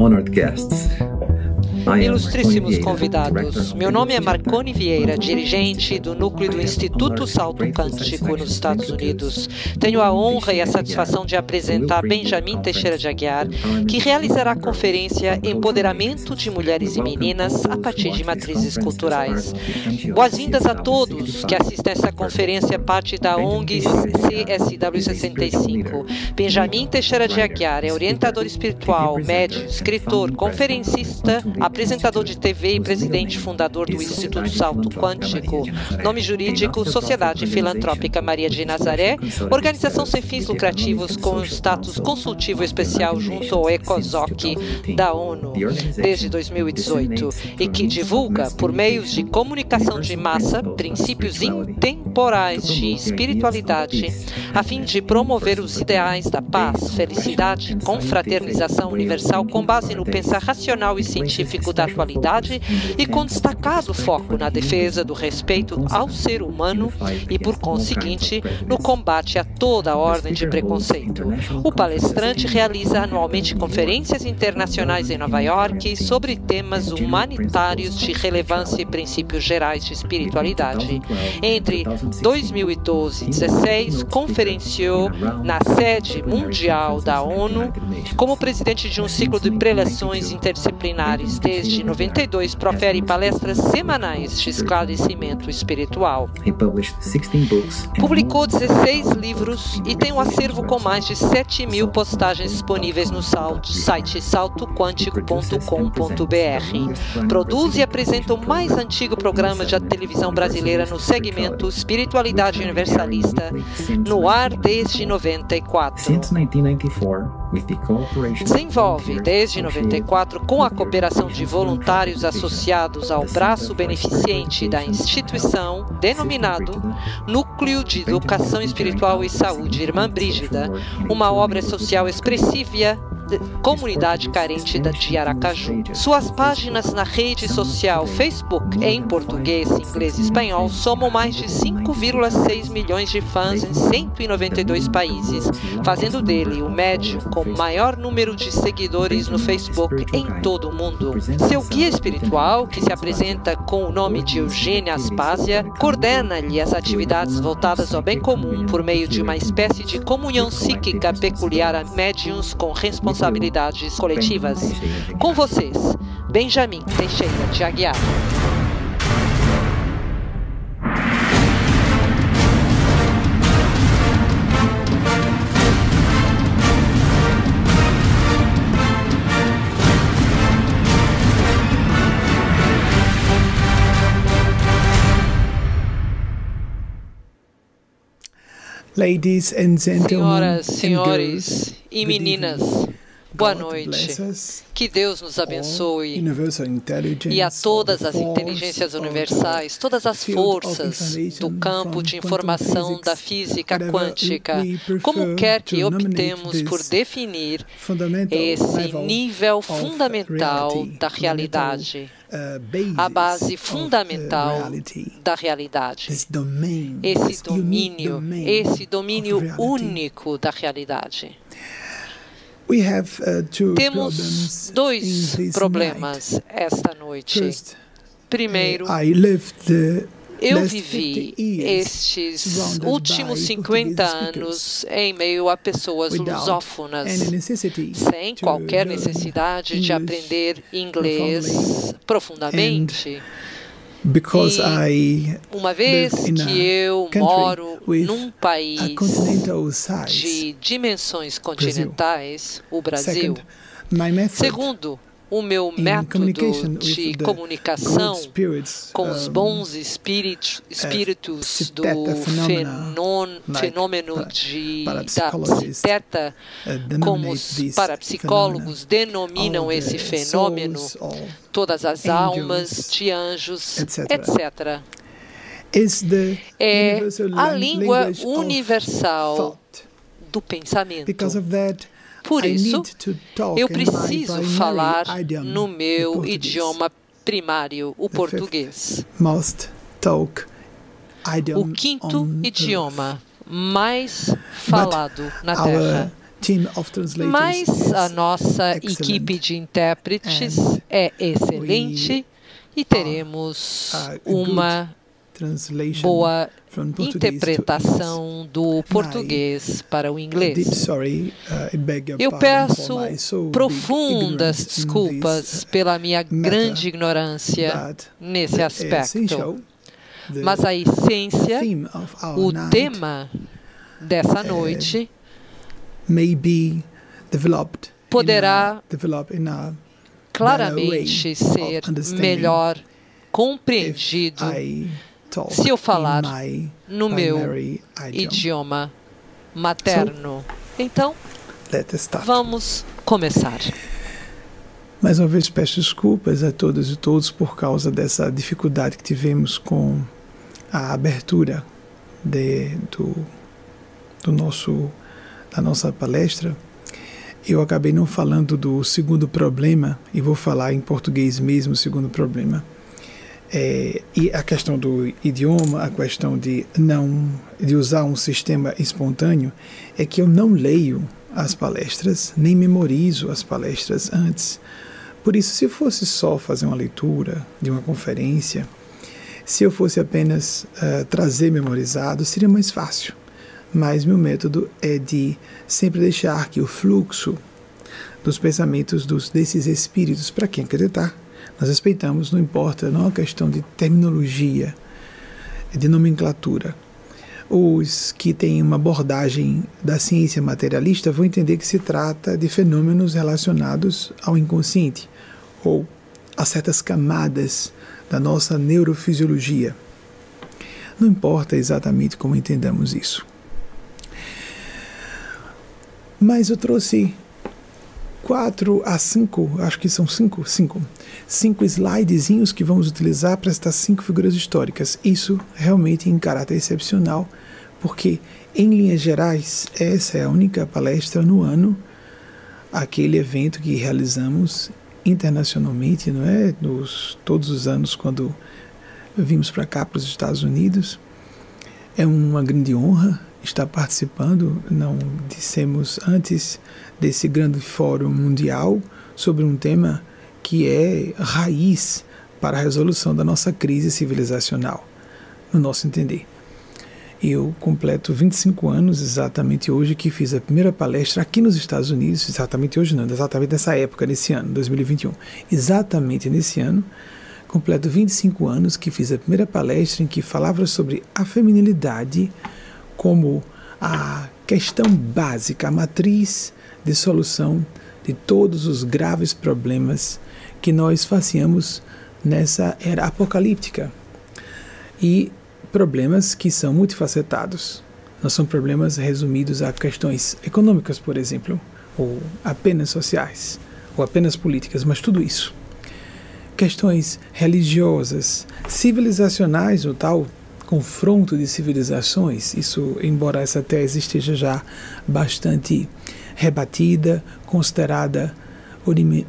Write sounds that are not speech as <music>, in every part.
honored guests. Ilustríssimos convidados, meu nome é Marconi Vieira, dirigente do núcleo do Instituto Salto Quântico nos Estados Unidos. Tenho a honra e a satisfação de apresentar Benjamin Teixeira de Aguiar, que realizará a conferência Empoderamento de Mulheres e Meninas a partir de matrizes culturais. Boas-vindas a todos que assistem a essa conferência, parte da ONG CSW 65. Benjamin Teixeira de Aguiar é orientador espiritual, médium, escritor, conferencista, apresentador de TV e presidente fundador do Instituto Salto Quântico, nome jurídico Sociedade Filantrópica Maria de Nazaré, organização sem fins lucrativos com status consultivo especial junto ao ECOSOC da ONU desde 2018 e que divulga, por meios de comunicação de massa, princípios intemporais de espiritualidade, a fim de promover os ideais da paz, felicidade, confraternização universal com base no pensar racional e científico da atualidade e com destacado foco na defesa do respeito ao ser humano e, por conseguinte, no combate a toda ordem de preconceito. O palestrante realiza anualmente conferências internacionais em Nova York sobre temas humanitários de relevância e princípios gerais de espiritualidade. Entre 2012 e 2016, conferenciou na sede mundial da ONU como presidente de um ciclo de preleções interdisciplinares desde 92, profere palestras semanais de esclarecimento espiritual. Publicou 16 livros e tem um acervo com mais de 7 mil postagens disponíveis no site saltoquântico.com.br. Produz e apresenta o mais antigo programa de televisão brasileira no segmento Espiritualidade Universalista, no ar desde 94. Desenvolve desde 94 com a cooperação de voluntários associados ao braço beneficente da instituição, denominado Núcleo de Educação Espiritual e Saúde Irmã Brígida, uma obra social expressiva comunidade carente de Aracaju. Suas páginas na rede social Facebook em português, inglês e espanhol somam mais de 5,6 milhões de fãs em 192 países, fazendo dele o médium com maior número de seguidores no Facebook em todo o mundo. Seu guia espiritual, que se apresenta com o nome de Eugênia Aspásia, coordena-lhe as atividades voltadas ao bem comum por meio de uma espécie de comunhão psíquica peculiar a médiums com responsabilidade responsabilidades coletivas. Com vocês, Benjamin Teixeira de Aguiar. Ladies and gentlemen, Senhoras, senhores e meninas, Boa noite. Que Deus nos abençoe e a todas as inteligências universais, todas as forças do campo de informação da física quântica, como quer que optemos por definir esse nível fundamental da realidade a base fundamental da realidade. Esse domínio, esse domínio único da realidade. Uh, Temos dois problemas esta noite. Primeiro, eu vivi estes últimos 50 anos em meio a pessoas lusófonas, sem qualquer necessidade de aprender inglês profundamente. E uma vez que eu moro num país de dimensões continentais, o Brasil, segundo o meu método de comunicação com os bons espíritos, espíritos do fenômeno de, da Teta, como os parapsicólogos denominam esse fenômeno, todas as almas de anjos, etc. É a língua universal do pensamento. Por isso, eu preciso falar no meu idioma primário, o português. O quinto idioma mais falado na Terra. Mas a nossa equipe de intérpretes é excelente e teremos uma boa interpretação do português para o inglês. Uh, Eu peço profundas desculpas pela minha grande ignorância nesse aspecto. Mas a essência, o tema dessa uh, noite poderá claramente ser melhor compreendido se eu falar no meu idioma materno. Então, vamos começar. Mais uma vez peço desculpas a todas e todos por causa dessa dificuldade que tivemos com a abertura de, do, do nosso, da nossa palestra. Eu acabei não falando do segundo problema e vou falar em português mesmo o segundo problema é, e a questão do idioma, a questão de não de usar um sistema espontâneo, é que eu não leio as palestras, nem memorizo as palestras antes. Por isso, se fosse só fazer uma leitura de uma conferência, se eu fosse apenas uh, trazer memorizado, seria mais fácil. Mas meu método é de sempre deixar que o fluxo dos pensamentos dos, desses espíritos, para quem acreditar, nós respeitamos, não importa, não é uma questão de terminologia, de nomenclatura. Os que têm uma abordagem da ciência materialista vão entender que se trata de fenômenos relacionados ao inconsciente ou a certas camadas da nossa neurofisiologia. Não importa exatamente como entendamos isso. Mas eu trouxe quatro a cinco, acho que são cinco, cinco, cinco slidezinhos que vamos utilizar para estas cinco figuras históricas. Isso realmente em caráter excepcional, porque em linhas gerais essa é a única palestra no ano, aquele evento que realizamos internacionalmente, não é? Nos, todos os anos quando vimos para cá para os Estados Unidos. É uma grande honra estar participando. Não dissemos antes desse grande fórum mundial sobre um tema que é raiz para a resolução da nossa crise civilizacional, no nosso entender. Eu completo 25 anos exatamente hoje que fiz a primeira palestra aqui nos Estados Unidos, exatamente hoje não, exatamente nessa época, nesse ano, 2021. Exatamente nesse ano, completo 25 anos que fiz a primeira palestra em que falava sobre a feminilidade como a questão básica, a matriz de solução de todos os graves problemas que nós faciamos nessa era apocalíptica. E problemas que são multifacetados. Não são problemas resumidos a questões econômicas, por exemplo, ou apenas sociais, ou apenas políticas, mas tudo isso. Questões religiosas, civilizacionais, o tal confronto de civilizações, isso, embora essa tese esteja já bastante rebatida, considerada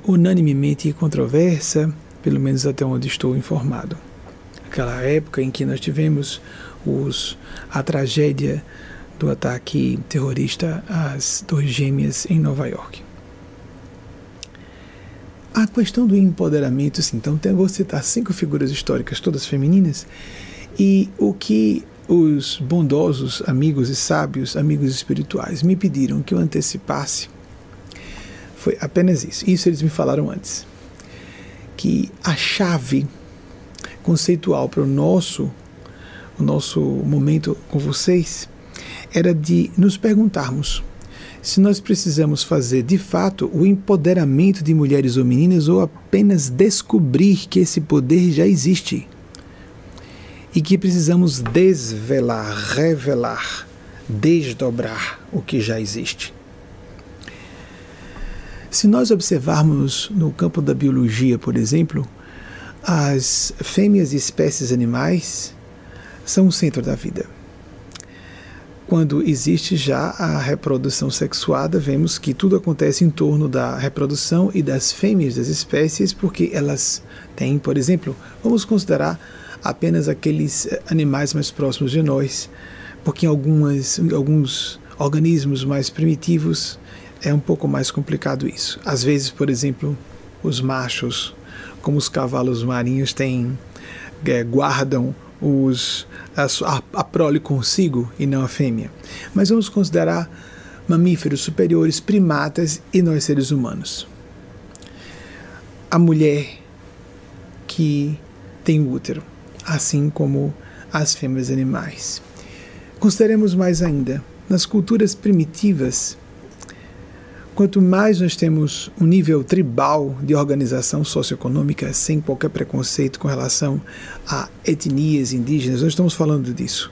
unanimemente controversa, pelo menos até onde estou informado. Aquela época em que nós tivemos os, a tragédia do ataque terrorista às Torres Gêmeas em Nova York. A questão do empoderamento, sim, então vou citar cinco figuras históricas, todas femininas, e o que os bondosos amigos e sábios amigos espirituais me pediram que eu antecipasse foi apenas isso. Isso eles me falaram antes. Que a chave conceitual para o nosso o nosso momento com vocês era de nos perguntarmos se nós precisamos fazer de fato o empoderamento de mulheres ou meninas ou apenas descobrir que esse poder já existe e que precisamos desvelar, revelar, desdobrar o que já existe. Se nós observarmos no campo da biologia, por exemplo, as fêmeas de espécies animais são o centro da vida. Quando existe já a reprodução sexuada, vemos que tudo acontece em torno da reprodução e das fêmeas das espécies, porque elas têm, por exemplo, vamos considerar apenas aqueles animais mais próximos de nós, porque em algumas, alguns organismos mais primitivos é um pouco mais complicado isso. Às vezes, por exemplo, os machos, como os cavalos marinhos, têm, é, guardam os, a, a prole consigo e não a fêmea. Mas vamos considerar mamíferos superiores, primatas e nós seres humanos. A mulher que tem útero, assim como as fêmeas animais. Consideremos mais ainda, nas culturas primitivas, quanto mais nós temos um nível tribal de organização socioeconômica, sem qualquer preconceito com relação a etnias indígenas, nós estamos falando disso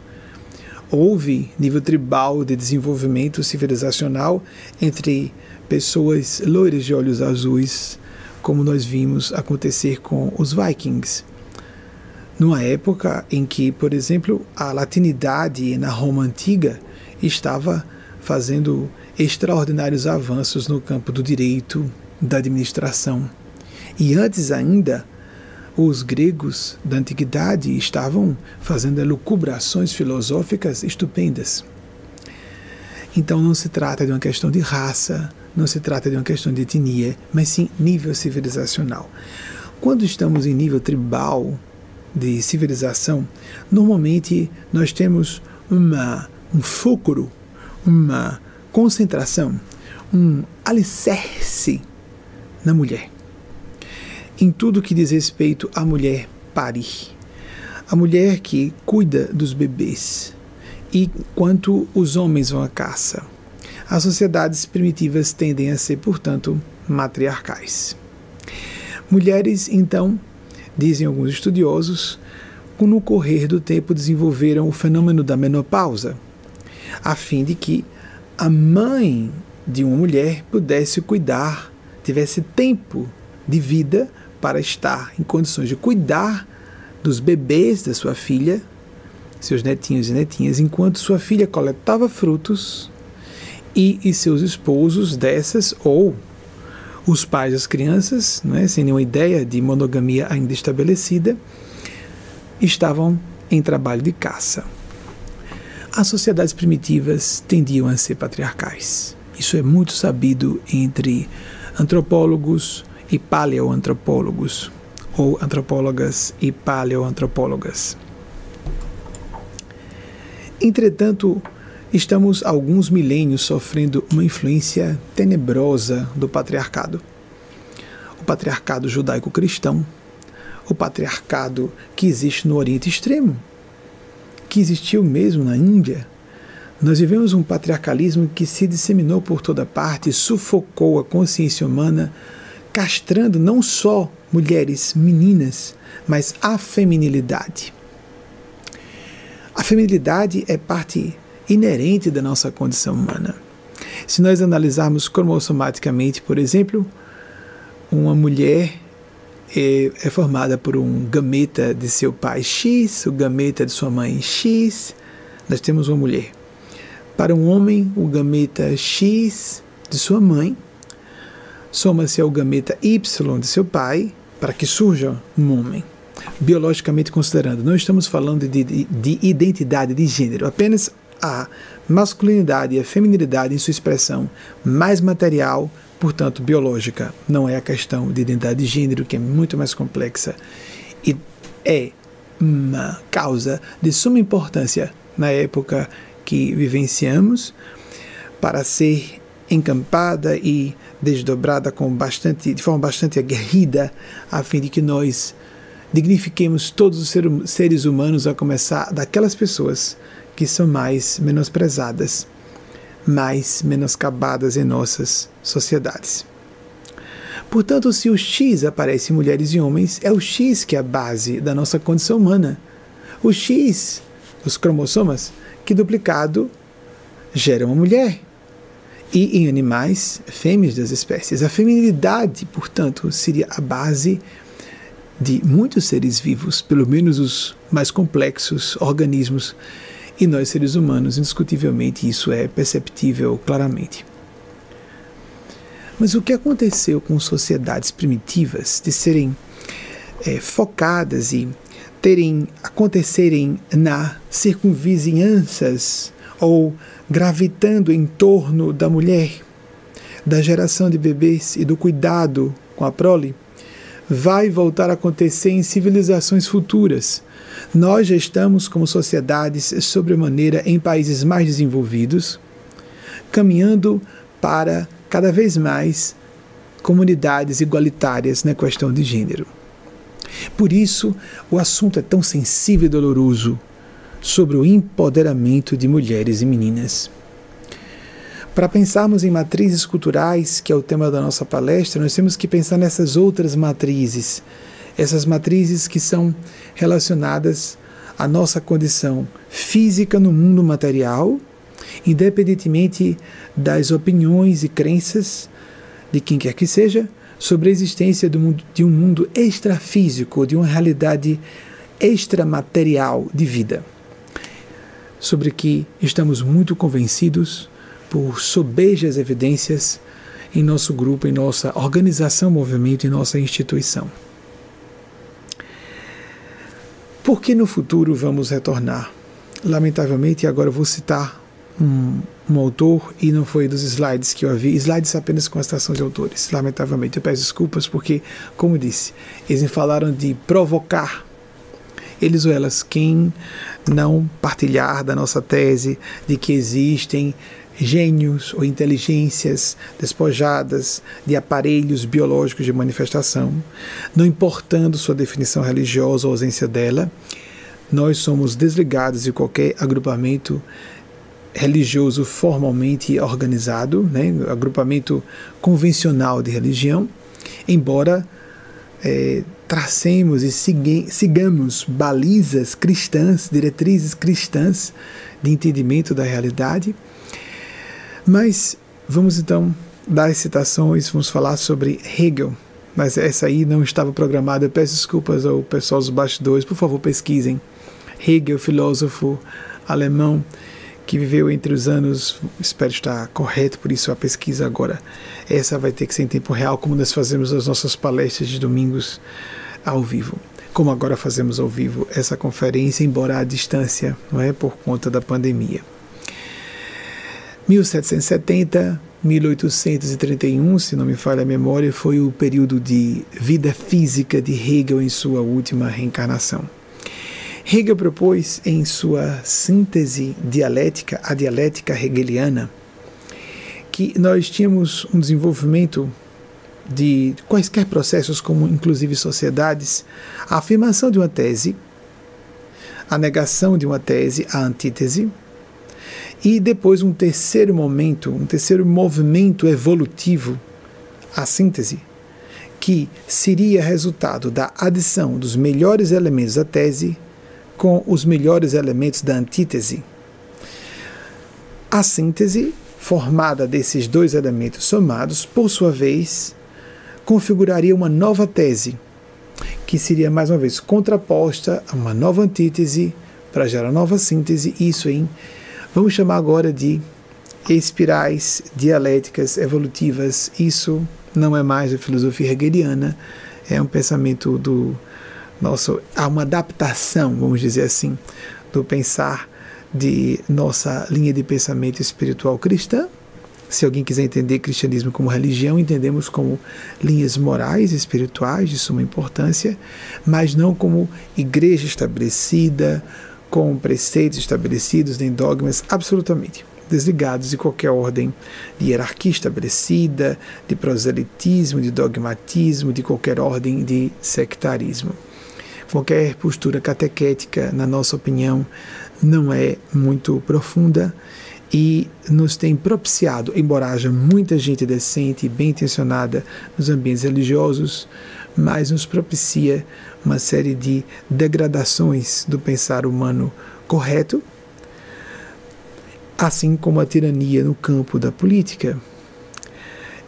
houve nível tribal de desenvolvimento civilizacional entre pessoas loiras de olhos azuis, como nós vimos acontecer com os vikings. Numa época em que, por exemplo, a latinidade na Roma antiga estava fazendo extraordinários avanços no campo do direito, da administração. E antes ainda, os gregos da antiguidade estavam fazendo elucubrações filosóficas estupendas. Então não se trata de uma questão de raça, não se trata de uma questão de etnia, mas sim nível civilizacional. Quando estamos em nível tribal de civilização, normalmente nós temos uma, um fulcro, uma concentração, um alicerce na mulher em tudo que diz respeito à mulher parir. A mulher que cuida dos bebês. E quanto os homens vão à caça. As sociedades primitivas tendem a ser, portanto, matriarcais. Mulheres, então, dizem alguns estudiosos, no correr do tempo desenvolveram o fenômeno da menopausa, a fim de que a mãe de uma mulher pudesse cuidar, tivesse tempo de vida para estar em condições de cuidar dos bebês da sua filha, seus netinhos e netinhas, enquanto sua filha coletava frutos e, e seus esposos dessas ou os pais das crianças, né, sem nenhuma ideia de monogamia ainda estabelecida, estavam em trabalho de caça. As sociedades primitivas tendiam a ser patriarcais. Isso é muito sabido entre antropólogos, e paleoantropólogos, ou antropólogas e paleoantropólogas. Entretanto, estamos há alguns milênios sofrendo uma influência tenebrosa do patriarcado. O patriarcado judaico-cristão, o patriarcado que existe no Oriente Extremo, que existiu mesmo na Índia. Nós vivemos um patriarcalismo que se disseminou por toda parte, sufocou a consciência humana castrando não só mulheres, meninas, mas a feminilidade. A feminilidade é parte inerente da nossa condição humana. Se nós analisarmos cromossomaticamente, por exemplo, uma mulher é, é, formada por um gameta de seu pai X, o gameta de sua mãe X, nós temos uma mulher. Para um homem, o gameta X de sua mãe soma-se ao gameta Y de seu pai para que surja um homem. Biologicamente considerando, não estamos falando de, de, de identidade de gênero, apenas a masculinidade e a feminilidade em sua expressão mais material, portanto biológica. Não é a questão de identidade de gênero, que é muito mais complexa e é uma causa de suma importância na época que vivenciamos para ser encampada e desdobrada com bastante, de forma bastante aguerrida, a fim de que nós dignifiquemos todos os seres humanos, a começar daquelas pessoas que são mais menosprezadas, mais menoscabadas em nossas sociedades. Portanto, se o X aparece em mulheres e homens, é o X que é a base da nossa condição humana. O X, os cromossomas, que duplicado gera uma mulher e em animais fêmeas das espécies. A feminilidade, portanto, seria a base de muitos seres vivos, pelo menos os mais complexos organismos, e nós seres humanos, indiscutivelmente, isso é perceptível claramente. Mas o que aconteceu com sociedades primitivas de serem é, focadas e terem acontecerem na circunvizinhanças ou gravitando em torno da mulher, da geração de bebês e do cuidado com a prole vai voltar a acontecer em civilizações futuras. Nós já estamos, como sociedades, sobremaneira em países mais desenvolvidos, caminhando para cada vez mais comunidades igualitárias na questão de gênero. Por isso, o assunto é tão sensível e doloroso sobre o empoderamento de mulheres e meninas. Para pensarmos em matrizes culturais, que é o tema da nossa palestra, nós temos que pensar nessas outras matrizes, essas matrizes que são relacionadas à nossa condição física no mundo material, independentemente das opiniões e crenças de quem quer que seja, sobre a existência de um mundo extrafísico, de uma realidade extramaterial de vida, sobre que estamos muito convencidos por sobejas evidências em nosso grupo, em nossa organização, movimento, em nossa instituição. Por que no futuro vamos retornar? Lamentavelmente, agora vou citar um, um, autor e não foi dos slides que eu havia, slides apenas com a estação de autores. Lamentavelmente, eu peço desculpas porque, como disse, eles falaram de provocar eles ou elas, quem não partilhar da nossa tese de que existem gênios ou inteligências despojadas de aparelhos biológicos de manifestação, não importando sua definição religiosa ou ausência dela, nós somos desligados de qualquer agrupamento religioso formalmente organizado, né, agrupamento convencional de religião, embora é, tracemos e sigamos balizas cristãs, diretrizes cristãs de entendimento da realidade mas vamos então dar citações, vamos falar sobre Hegel. Mas essa aí não estava programada. Eu peço desculpas ao pessoal dos bastidores. Por favor, pesquisem. Hegel, filósofo alemão que viveu entre os anos, espero estar correto, por isso a pesquisa agora. Essa vai ter que ser em tempo real, como nós fazemos as nossas palestras de domingos ao vivo. Como agora fazemos ao vivo essa conferência, embora à distância, não é por conta da pandemia. 1770, 1831, se não me falha a memória, foi o período de vida física de Hegel em sua última reencarnação. Hegel propôs em sua síntese dialética, a dialética hegeliana, que nós tínhamos um desenvolvimento de quaisquer processos, como inclusive sociedades, a afirmação de uma tese, a negação de uma tese, a antítese, e depois um terceiro momento, um terceiro movimento evolutivo, a síntese, que seria resultado da adição dos melhores elementos da tese com os melhores elementos da antítese. A síntese, formada desses dois elementos somados, por sua vez, configuraria uma nova tese, que seria mais uma vez contraposta a uma nova antítese para gerar nova síntese, isso em Vamos chamar agora de espirais dialéticas evolutivas. Isso não é mais a filosofia hegeliana, é um pensamento do nosso. Há uma adaptação, vamos dizer assim, do pensar de nossa linha de pensamento espiritual cristã. Se alguém quiser entender cristianismo como religião, entendemos como linhas morais espirituais de suma importância, mas não como igreja estabelecida, com preceitos estabelecidos nem dogmas absolutamente desligados de qualquer ordem de hierarquia estabelecida, de proselitismo, de dogmatismo, de qualquer ordem de sectarismo. Qualquer postura catequética, na nossa opinião, não é muito profunda e nos tem propiciado, embora haja muita gente decente e bem intencionada nos ambientes religiosos, mas nos propicia uma série de degradações do pensar humano correto, assim como a tirania no campo da política.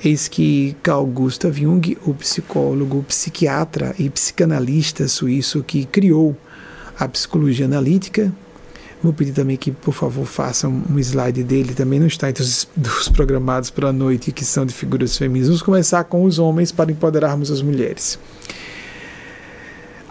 Eis que Carl Gustav Jung, o psicólogo, psiquiatra e psicanalista suíço que criou a psicologia analítica, Vou pedir também que, por favor, façam um slide dele. Também não está entre os, <laughs> dos programados para a noite, que são de figuras femininas. Vamos começar com os homens para empoderarmos as mulheres.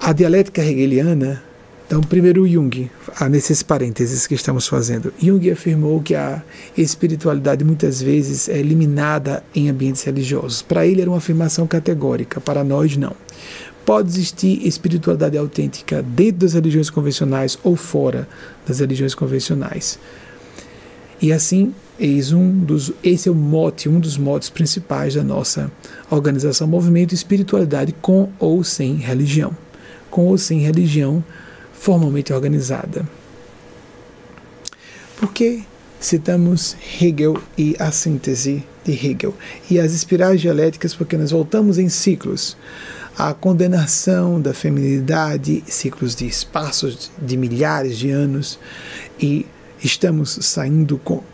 A dialética hegeliana Então, primeiro Jung, nesses parênteses que estamos fazendo. Jung afirmou que a espiritualidade muitas vezes é eliminada em ambientes religiosos. Para ele era uma afirmação categórica, para nós não. Pode existir espiritualidade autêntica dentro das religiões convencionais ou fora das religiões convencionais. E assim, eis um dos, esse é o mote, um dos motes principais da nossa organização Movimento Espiritualidade com ou sem religião. Com ou sem religião formalmente organizada. Por que citamos Hegel e a síntese de Hegel? E as espirais dialéticas, porque nós voltamos em ciclos. A condenação da feminilidade, ciclos de espaços de milhares de anos, e estamos saindo com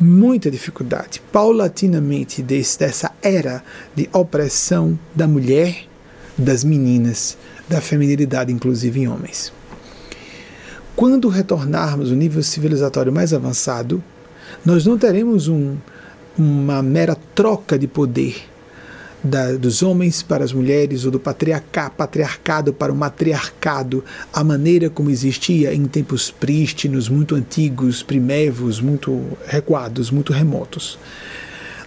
muita dificuldade, paulatinamente, desse, dessa era de opressão da mulher, das meninas, da feminilidade, inclusive em homens. Quando retornarmos ao nível civilizatório mais avançado, nós não teremos um, uma mera troca de poder da, dos homens para as mulheres ou do patriarca, patriarcado para o matriarcado, a maneira como existia em tempos prístinos, muito antigos, primevos, muito recuados, muito remotos.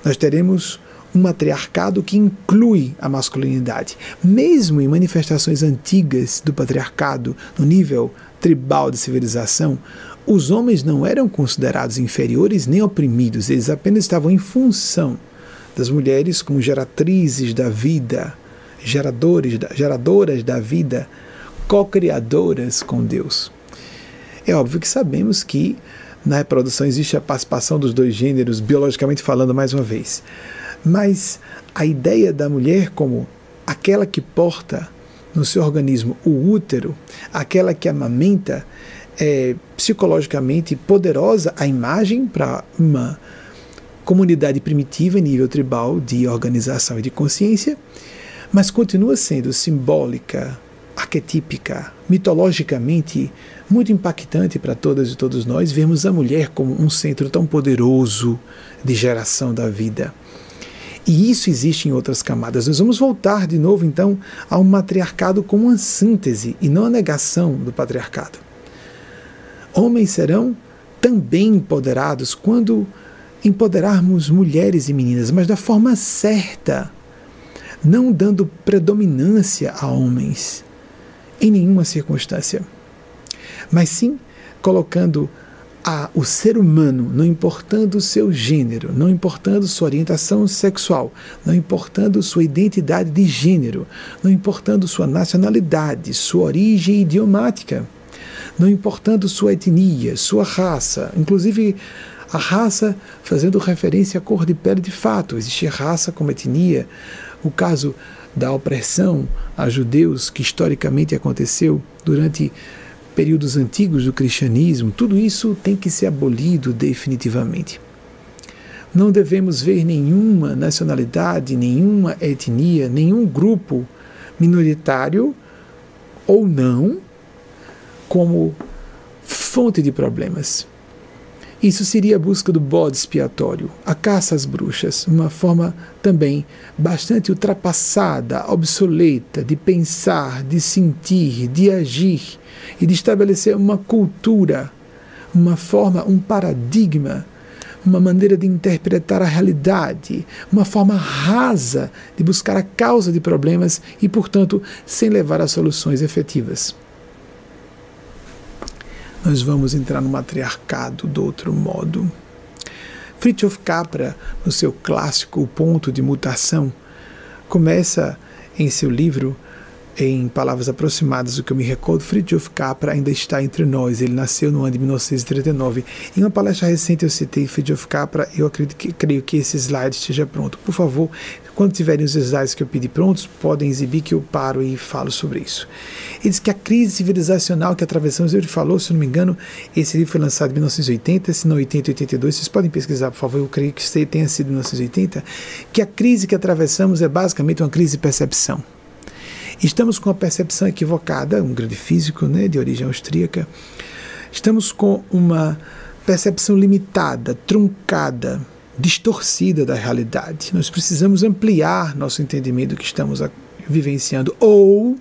Nós teremos um matriarcado que inclui a masculinidade. Mesmo em manifestações antigas do patriarcado, no nível tribal de civilização, os homens não eram considerados inferiores nem oprimidos, eles apenas estavam em função das mulheres como geratrizes da vida, geradores, geradoras da vida, co-criadoras com Deus. É óbvio que sabemos que na reprodução existe a participação dos dois gêneros, biologicamente falando, mais uma vez. Mas a ideia da mulher como aquela que porta no seu organismo o útero, aquela que amamenta, é psicologicamente poderosa a imagem para uma comunidade primitiva em nível tribal de organização e de consciência, mas continua sendo simbólica, arquetípica, mitologicamente muito impactante para todas e todos nós vermos a mulher como um centro tão poderoso de geração da vida. E isso existe em outras camadas. Nós vamos voltar de novo, então, a um matriarcado como uma síntese e não a negação do patriarcado. Homens serão também empoderados quando empoderarmos mulheres e meninas, mas da forma certa, não dando predominância a homens em nenhuma circunstância, mas sim colocando a, o ser humano, não importando o seu gênero, não importando sua orientação sexual, não importando sua identidade de gênero, não importando sua nacionalidade, sua origem idiomática, não importando sua etnia, sua raça, inclusive a raça fazendo referência à cor de pele de fato, existe raça como etnia. O caso da opressão a judeus que historicamente aconteceu durante períodos antigos do cristianismo, tudo isso tem que ser abolido definitivamente. Não devemos ver nenhuma nacionalidade, nenhuma etnia, nenhum grupo minoritário ou não como fonte de problemas. Isso seria a busca do bode expiatório, a caça às bruxas, uma forma também bastante ultrapassada, obsoleta de pensar, de sentir, de agir e de estabelecer uma cultura, uma forma, um paradigma, uma maneira de interpretar a realidade, uma forma rasa de buscar a causa de problemas e, portanto, sem levar a soluções efetivas nós vamos entrar no matriarcado do outro modo. Fritjof Capra, no seu clássico O Ponto de Mutação, começa em seu livro em palavras aproximadas do que eu me recordo, Fritjof Capra ainda está entre nós. Ele nasceu no ano de 1939. Em uma palestra recente eu citei Fritjof Capra. Eu acredito que, creio que esse slide esteja pronto. Por favor, quando tiverem os slides que eu pedi prontos, podem exibir que eu paro e falo sobre isso. Ele diz que a crise civilizacional que atravessamos, ele falou, se não me engano, esse livro foi lançado em 1980, se não 80, 82, vocês podem pesquisar, por favor, eu creio que tenha sido em 1980, que a crise que atravessamos é basicamente uma crise de percepção. Estamos com a percepção equivocada, um grande físico né, de origem austríaca. Estamos com uma percepção limitada, truncada, distorcida da realidade. Nós precisamos ampliar nosso entendimento do que estamos vivenciando ou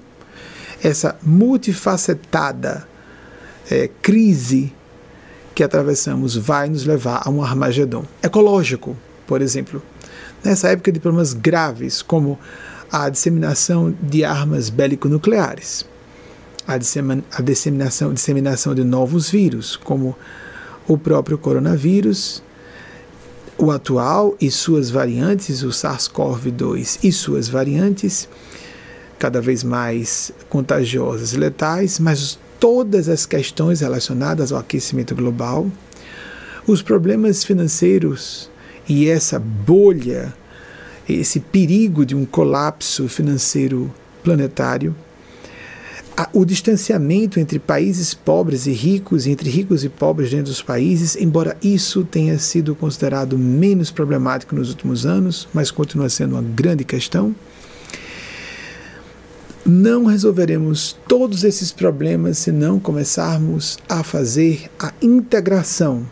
essa multifacetada é, crise que atravessamos vai nos levar a um Armagedon ecológico, por exemplo. Nessa época de problemas graves, como a disseminação de armas bélico-nucleares, a, a disseminação, disseminação de novos vírus, como o próprio coronavírus, o atual e suas variantes, o SARS-CoV-2 e suas variantes, cada vez mais contagiosas e letais, mas todas as questões relacionadas ao aquecimento global, os problemas financeiros e essa bolha, esse perigo de um colapso financeiro planetário, o distanciamento entre países pobres e ricos, entre ricos e pobres dentro dos países, embora isso tenha sido considerado menos problemático nos últimos anos, mas continua sendo uma grande questão não resolveremos todos esses problemas se não começarmos a fazer a integração,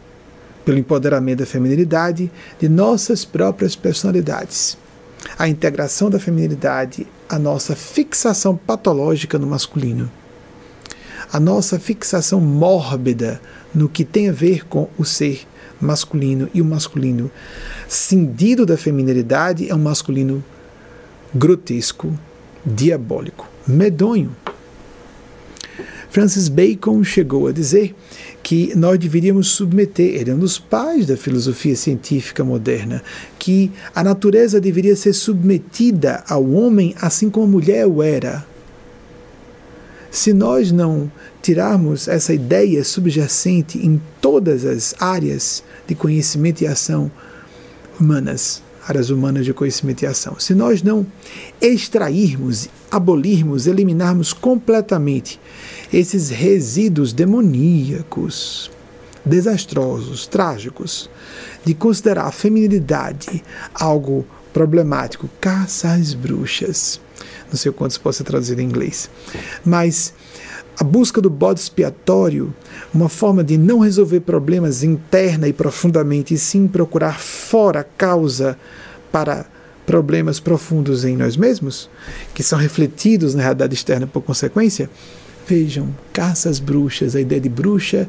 pelo empoderamento da feminilidade, de nossas próprias personalidades. A integração da feminilidade, a nossa fixação patológica no masculino, a nossa fixação mórbida no que tem a ver com o ser masculino e o masculino cindido da feminilidade é um masculino grotesco, diabólico, medonho. Francis Bacon chegou a dizer que nós deveríamos submeter, ele é um dos pais da filosofia científica moderna, que a natureza deveria ser submetida ao homem assim como a mulher o era. Se nós não tirarmos essa ideia subjacente em todas as áreas de conhecimento e ação humanas, áreas humanas de conhecimento e ação. Se nós não extrairmos, abolirmos, eliminarmos completamente esses resíduos demoníacos, desastrosos, trágicos, de considerar a feminilidade algo problemático, caça às bruxas. Não sei quanto isso pode ser traduzido em inglês. Mas a busca do bode expiatório, uma forma de não resolver problemas interna e profundamente, e sim procurar fora causa para problemas profundos em nós mesmos, que são refletidos na realidade externa por consequência. Vejam, caça às bruxas, a ideia de bruxa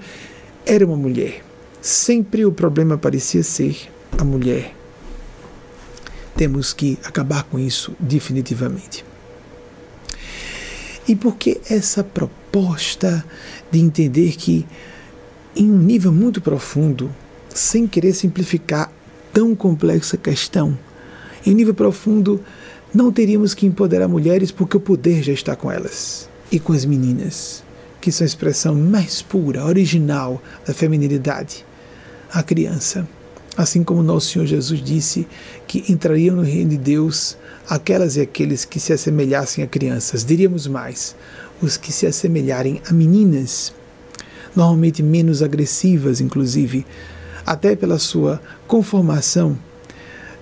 era uma mulher. Sempre o problema parecia ser a mulher. Temos que acabar com isso definitivamente. E por que essa proposta de entender que, em um nível muito profundo, sem querer simplificar tão complexa questão, em um nível profundo, não teríamos que empoderar mulheres porque o poder já está com elas e com as meninas, que são a expressão mais pura, original da feminilidade, a criança. Assim como nosso Senhor Jesus disse que entrariam no reino de Deus aquelas e aqueles que se assemelhassem a crianças, diríamos mais, os que se assemelharem a meninas, normalmente menos agressivas, inclusive, até pela sua conformação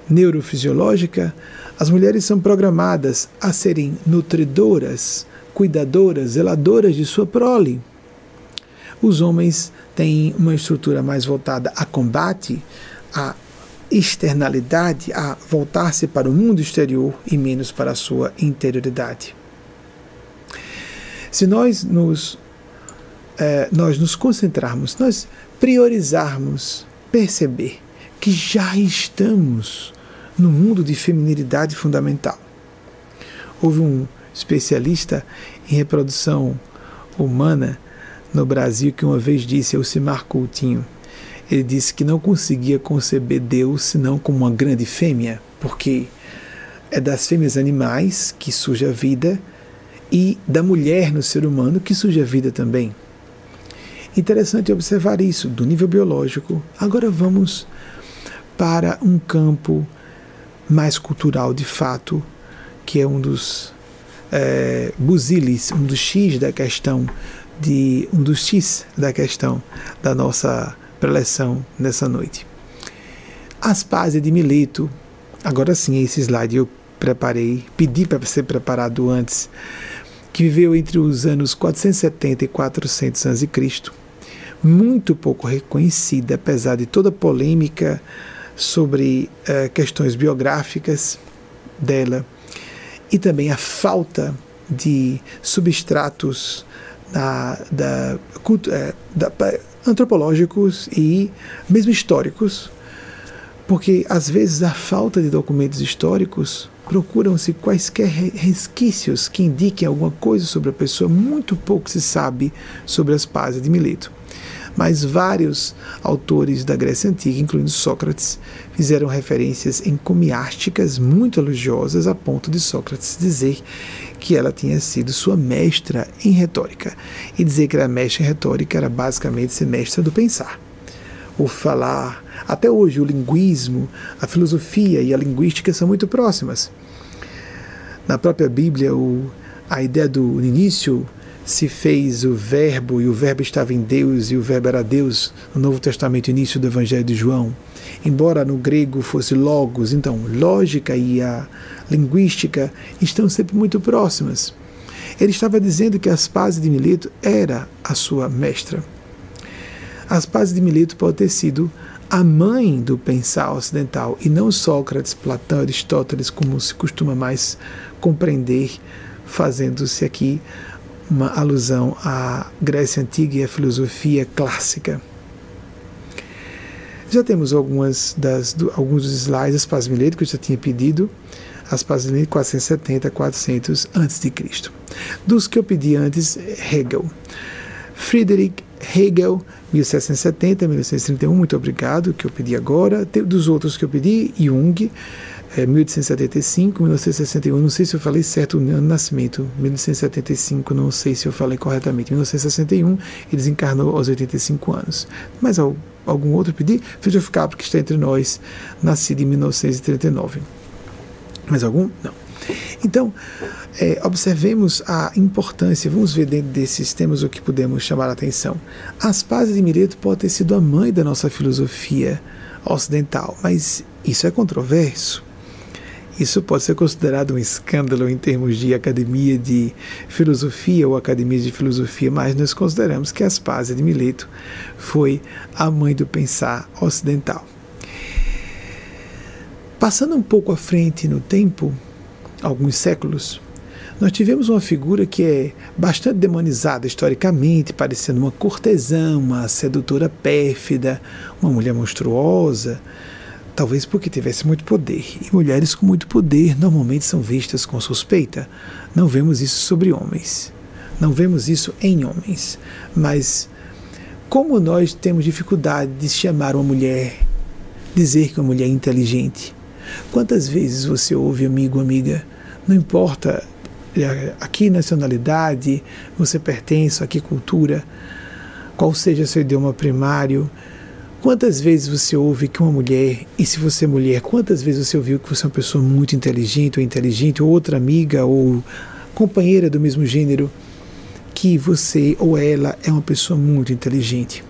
neurofisiológica, as mulheres são programadas a serem nutridoras, cuidadoras, zeladoras de sua prole. Os homens têm uma estrutura mais voltada a combate, a externalidade a voltar-se para o mundo exterior e menos para a sua interioridade. Se nós nos, eh, nós nos concentrarmos, nós priorizarmos, perceber que já estamos no mundo de feminilidade fundamental. Houve um especialista em reprodução humana no Brasil que uma vez disse, Elcimar Coutinho, ele disse que não conseguia conceber Deus senão como uma grande fêmea, porque é das fêmeas animais que surge a vida e da mulher no ser humano que surge a vida também. Interessante observar isso do nível biológico. Agora vamos para um campo mais cultural de fato, que é um dos é, um dos X da questão de um dos X da questão da nossa preleção nessa noite. Aspásia de Mileto, agora sim, esse slide eu preparei, pedi para ser preparado antes, que viveu entre os anos 470 e 400 a.C., muito pouco reconhecida, apesar de toda polêmica sobre uh, questões biográficas dela e também a falta de substratos da, é, da, antropológicos e mesmo históricos, porque às vezes a falta de documentos históricos procuram-se quaisquer resquícios que indiquem alguma coisa sobre a pessoa. Muito pouco se sabe sobre as pazes de Mileto mas vários autores da Grécia Antiga, incluindo Sócrates, fizeram referências encomiásticas muito elogiosas a ponto de Sócrates dizer que ela tinha sido sua mestra em retórica. E dizer que era mestra em retórica era basicamente ser mestra do pensar. O falar, até hoje o linguismo, a filosofia e a linguística são muito próximas. Na própria Bíblia, o, a ideia do início se fez o Verbo e o Verbo estava em Deus e o Verbo era Deus, no Novo Testamento, início do Evangelho de João. Embora no grego fosse logos, então lógica e a linguística estão sempre muito próximas. Ele estava dizendo que as pazes de Mileto era a sua mestra. As pazes de Mileto pode ter sido a mãe do pensar ocidental e não Sócrates, Platão, Aristóteles, como se costuma mais compreender, fazendo-se aqui uma alusão à Grécia Antiga e à filosofia clássica. Já temos algumas das, do, alguns dos slides, as paz mileto que eu já tinha pedido, as paz mileto 470 400 a.C. Dos que eu pedi antes, Hegel. Friedrich Hegel, 1770, 1931, muito obrigado, que eu pedi agora. Dos outros que eu pedi, Jung, é, 1875, 1961, não sei se eu falei certo o ano de nascimento, 1975, não sei se eu falei corretamente, 1961, e desencarnou aos 85 anos. Mas algum outro pedi? Friedrich Capra, que está entre nós, nascido em 1939. Mais algum? Não. Então, é, observemos a importância, vamos ver dentro desses temas o que podemos chamar a atenção. As pazes de Mileto pode ter sido a mãe da nossa filosofia ocidental, mas isso é controverso. Isso pode ser considerado um escândalo em termos de academia de filosofia ou academia de filosofia, mas nós consideramos que Aspásia de Mileto foi a mãe do pensar ocidental. Passando um pouco à frente no tempo, alguns séculos, nós tivemos uma figura que é bastante demonizada historicamente, parecendo uma cortesã, uma sedutora pérfida, uma mulher monstruosa, talvez porque tivesse muito poder. E mulheres com muito poder normalmente são vistas com suspeita. Não vemos isso sobre homens. Não vemos isso em homens. Mas como nós temos dificuldade de chamar uma mulher, dizer que uma mulher é inteligente? Quantas vezes você ouve, amigo, amiga, não importa é, a que nacionalidade você pertence, a que cultura, qual seja seu idioma primário, Quantas vezes você ouve que uma mulher, e se você é mulher, quantas vezes você ouviu que você é uma pessoa muito inteligente ou inteligente, ou outra amiga ou companheira do mesmo gênero, que você ou ela é uma pessoa muito inteligente?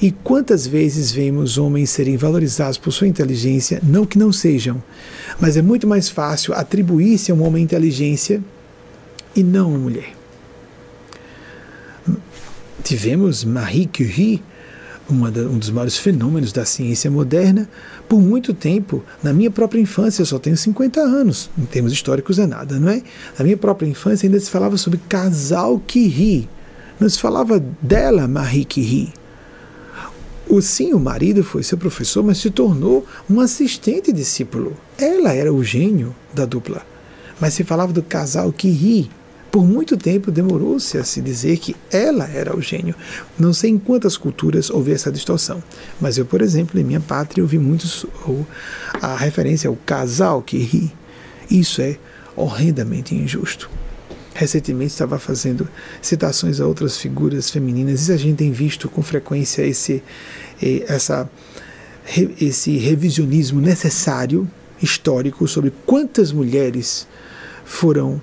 E quantas vezes vemos homens serem valorizados por sua inteligência, não que não sejam, mas é muito mais fácil atribuir-se a um homem inteligência e não a uma mulher. Tivemos Marie Curie, da, um dos maiores fenômenos da ciência moderna. Por muito tempo, na minha própria infância, eu só tenho 50 anos, em termos históricos é nada, não é? Na minha própria infância ainda se falava sobre casal que ri. Não se falava dela, Marie Curie. O sim, o marido foi seu professor, mas se tornou um assistente discípulo. Ela era o gênio da dupla. Mas se falava do casal que ri. Por muito tempo demorou-se a se dizer que ela era o gênio. Não sei em quantas culturas houve essa distorção, mas eu, por exemplo, em minha pátria ouvi muitos a referência ao casal que ri. Isso é horrendamente injusto. Recentemente estava fazendo citações a outras figuras femininas e a gente tem visto com frequência esse, essa, esse revisionismo necessário histórico sobre quantas mulheres foram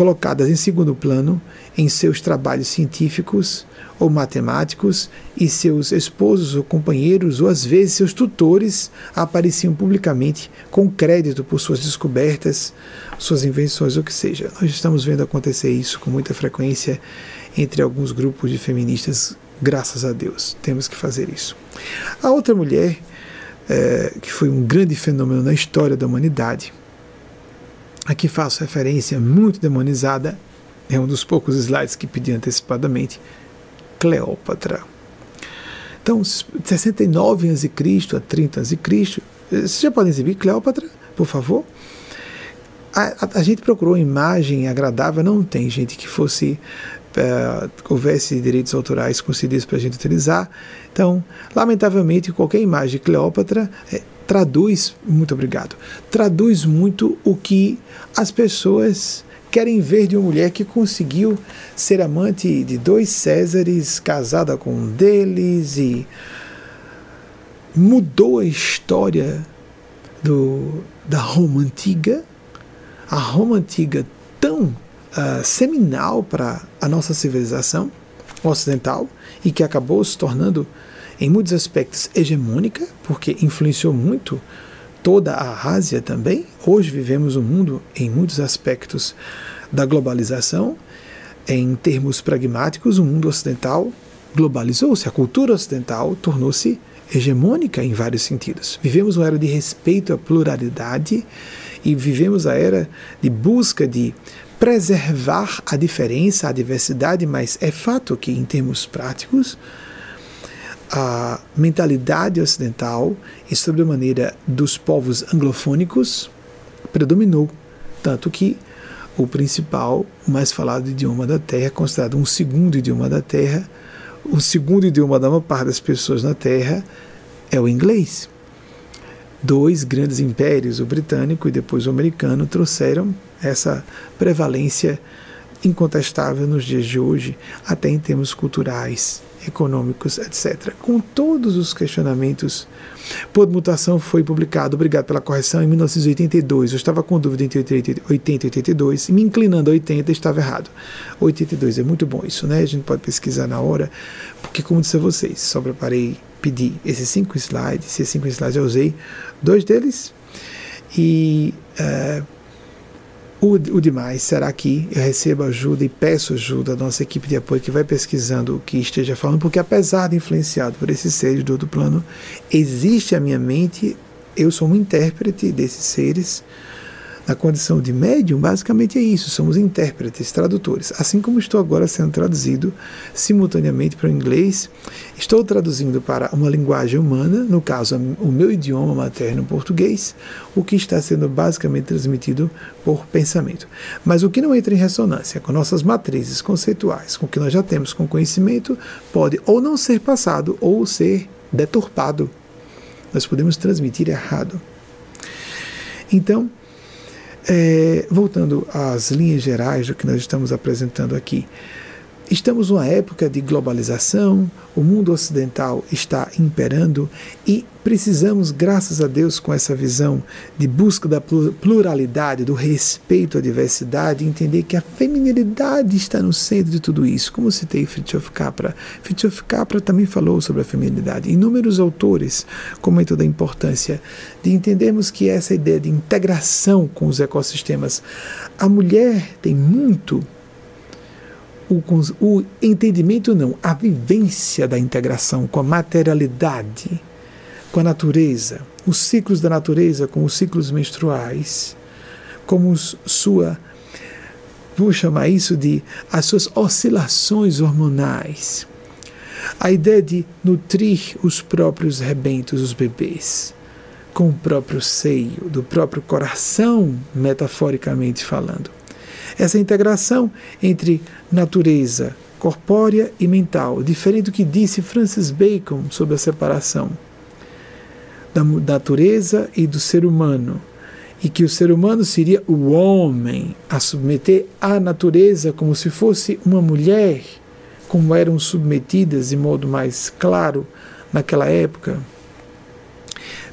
colocadas em segundo plano em seus trabalhos científicos ou matemáticos e seus esposos ou companheiros ou às vezes seus tutores apareciam publicamente com crédito por suas descobertas, suas invenções, o que seja. Nós estamos vendo acontecer isso com muita frequência entre alguns grupos de feministas, graças a Deus. Temos que fazer isso. A outra mulher, é, que foi um grande fenômeno na história da humanidade, Aqui faço referência muito demonizada, é um dos poucos slides que pedi antecipadamente, Cleópatra. Então, 69 a.C. a 30 a.C., vocês já podem exibir Cleópatra, por favor? A, a, a, gente procurou imagem agradável, não tem gente que fosse é, houvesse direitos autorais concedidos para a gente utilizar. Então, lamentavelmente, qualquer imagem de Cleópatra é, traduz, muito obrigado, traduz muito o que as pessoas querem ver de uma mulher que conseguiu ser amante de dois Césares, casada com um deles e mudou a história do, da Roma antiga. A Roma antiga tão uh, seminal para a nossa civilização ocidental e que acabou se tornando em muitos aspectos hegemônica, porque influenciou muito toda a Ásia também. Hoje vivemos um mundo, em muitos aspectos da globalização, em termos pragmáticos, o mundo ocidental globalizou-se, a cultura ocidental tornou-se hegemônica em vários sentidos. Vivemos uma era de respeito à pluralidade e vivemos a era de busca de preservar a diferença, a diversidade, mas é fato que, em termos práticos, a mentalidade ocidental e, sobremaneira, dos povos anglofônicos predominou. Tanto que o principal, mais falado idioma da Terra, é considerado um segundo idioma da Terra, o segundo idioma da maior parte das pessoas na Terra é o inglês. Dois grandes impérios, o britânico e depois o americano, trouxeram essa prevalência incontestável nos dias de hoje, até em termos culturais, econômicos, etc. Com todos os questionamentos. Por mutação foi publicado, obrigado pela correção, em 1982. Eu estava com dúvida entre 80 e 82, me inclinando a 80, estava errado. 82 é muito bom isso, né? A gente pode pesquisar na hora, porque, como disse a vocês, só preparei, pedi esses cinco slides, esses cinco slides eu usei dois deles e. Uh, o, o demais será que eu recebo ajuda e peço ajuda da nossa equipe de apoio que vai pesquisando o que esteja falando, porque apesar de influenciado por esses seres do outro plano, existe a minha mente, eu sou um intérprete desses seres na condição de médium, basicamente é isso, somos intérpretes, tradutores. Assim como estou agora sendo traduzido simultaneamente para o inglês, estou traduzindo para uma linguagem humana, no caso, o meu idioma materno português, o que está sendo basicamente transmitido por pensamento. Mas o que não entra em ressonância com nossas matrizes conceituais, com o que nós já temos com conhecimento, pode ou não ser passado ou ser deturpado. Nós podemos transmitir errado. Então, é, voltando às linhas gerais do que nós estamos apresentando aqui, Estamos numa época de globalização, o mundo ocidental está imperando e precisamos, graças a Deus, com essa visão de busca da pluralidade, do respeito à diversidade, entender que a feminilidade está no centro de tudo isso. Como citei Fritjof Capra, Fritjof Capra também falou sobre a feminilidade. Inúmeros autores comentam da importância de entendermos que essa ideia de integração com os ecossistemas, a mulher tem muito o, o entendimento não, a vivência da integração com a materialidade, com a natureza, os ciclos da natureza com os ciclos menstruais, como sua, vamos chamar isso de as suas oscilações hormonais, a ideia de nutrir os próprios rebentos, os bebês, com o próprio seio, do próprio coração, metaforicamente falando essa integração entre natureza corpórea e mental, diferente do que disse Francis Bacon sobre a separação da natureza e do ser humano, e que o ser humano seria o homem a submeter à natureza como se fosse uma mulher, como eram submetidas de modo mais claro naquela época.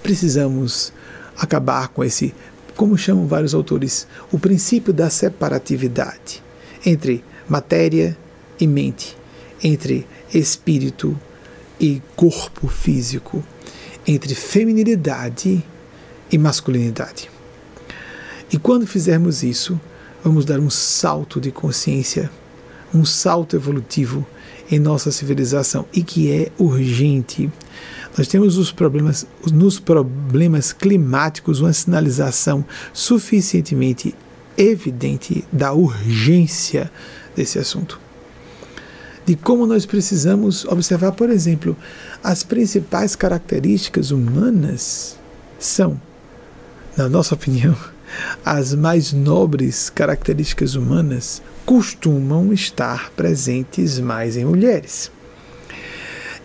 Precisamos acabar com esse como chamam vários autores, o princípio da separatividade entre matéria e mente, entre espírito e corpo físico, entre feminilidade e masculinidade. E quando fizermos isso, vamos dar um salto de consciência, um salto evolutivo em nossa civilização e que é urgente. Nós temos os problemas, nos problemas climáticos uma sinalização suficientemente evidente da urgência desse assunto. De como nós precisamos observar, por exemplo, as principais características humanas são, na nossa opinião, <laughs> as mais nobres características humanas costumam estar presentes mais em mulheres.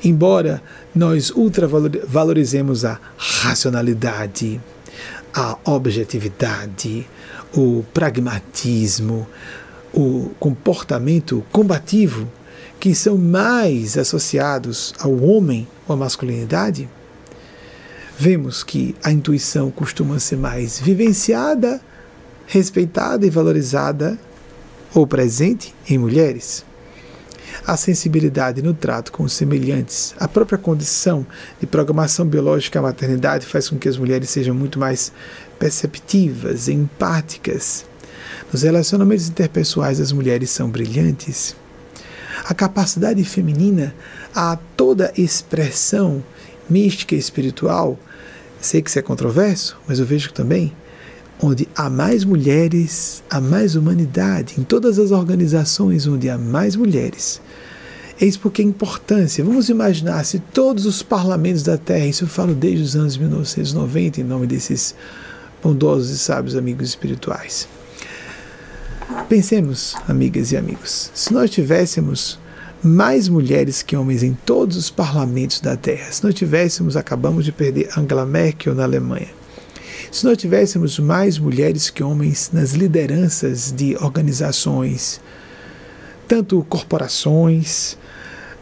Embora nós ultravalorizemos a racionalidade, a objetividade, o pragmatismo, o comportamento combativo, que são mais associados ao homem ou à masculinidade, vemos que a intuição costuma ser mais vivenciada, respeitada e valorizada ou presente em mulheres. A sensibilidade no trato com os semelhantes, a própria condição de programação biológica à maternidade faz com que as mulheres sejam muito mais perceptivas, empáticas. Nos relacionamentos interpessoais, as mulheres são brilhantes. A capacidade feminina a toda expressão mística e espiritual, sei que isso é controverso, mas eu vejo também onde há mais mulheres, há mais humanidade, em todas as organizações onde há mais mulheres. Eis porque a importância, vamos imaginar se todos os parlamentos da Terra, isso eu falo desde os anos 1990, em nome desses bondosos e sábios amigos espirituais. Pensemos, amigas e amigos, se nós tivéssemos mais mulheres que homens em todos os parlamentos da Terra, se nós tivéssemos, acabamos de perder Angela Merkel na Alemanha, se nós tivéssemos mais mulheres que homens nas lideranças de organizações, tanto corporações,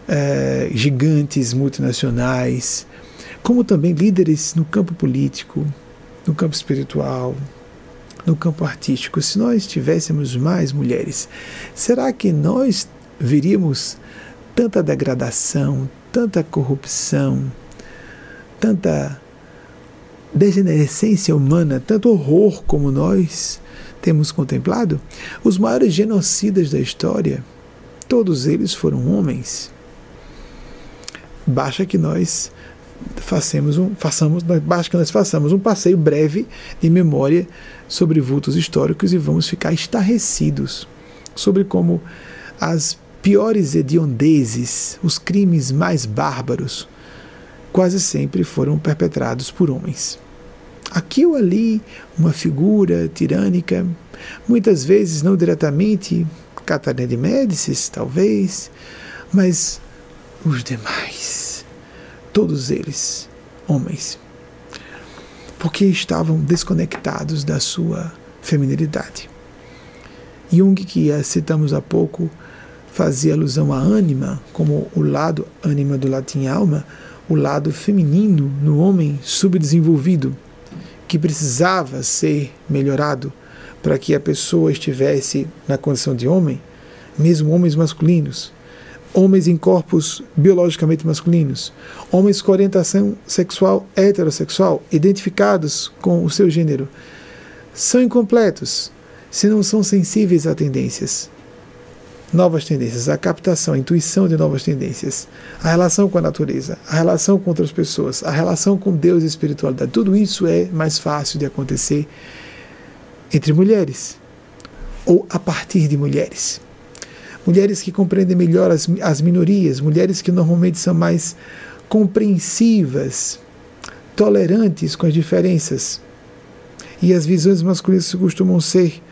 eh, gigantes multinacionais, como também líderes no campo político, no campo espiritual, no campo artístico, se nós tivéssemos mais mulheres, será que nós veríamos tanta degradação, tanta corrupção, tanta degenerescência humana, tanto horror como nós temos contemplado, os maiores genocidas da história, todos eles foram homens. Basta que nós façamos um, façamos, basta que nós façamos um passeio breve de memória sobre vultos históricos e vamos ficar estarrecidos sobre como as piores hediondezes, os crimes mais bárbaros, quase sempre foram perpetrados por homens. Aqui ou ali, uma figura tirânica, muitas vezes não diretamente Catarina de Médicis, talvez, mas os demais, todos eles, homens, porque estavam desconectados da sua feminilidade. Jung, que citamos há pouco, fazia alusão à ânima, como o lado ânima do latim alma, o lado feminino no homem subdesenvolvido, que precisava ser melhorado para que a pessoa estivesse na condição de homem, mesmo homens masculinos, homens em corpos biologicamente masculinos, homens com orientação sexual heterossexual, identificados com o seu gênero, são incompletos se não são sensíveis a tendências novas tendências, a captação, a intuição de novas tendências, a relação com a natureza, a relação com outras pessoas, a relação com Deus e espiritualidade. Tudo isso é mais fácil de acontecer entre mulheres ou a partir de mulheres. Mulheres que compreendem melhor as, as minorias, mulheres que normalmente são mais compreensivas, tolerantes com as diferenças. E as visões masculinas costumam ser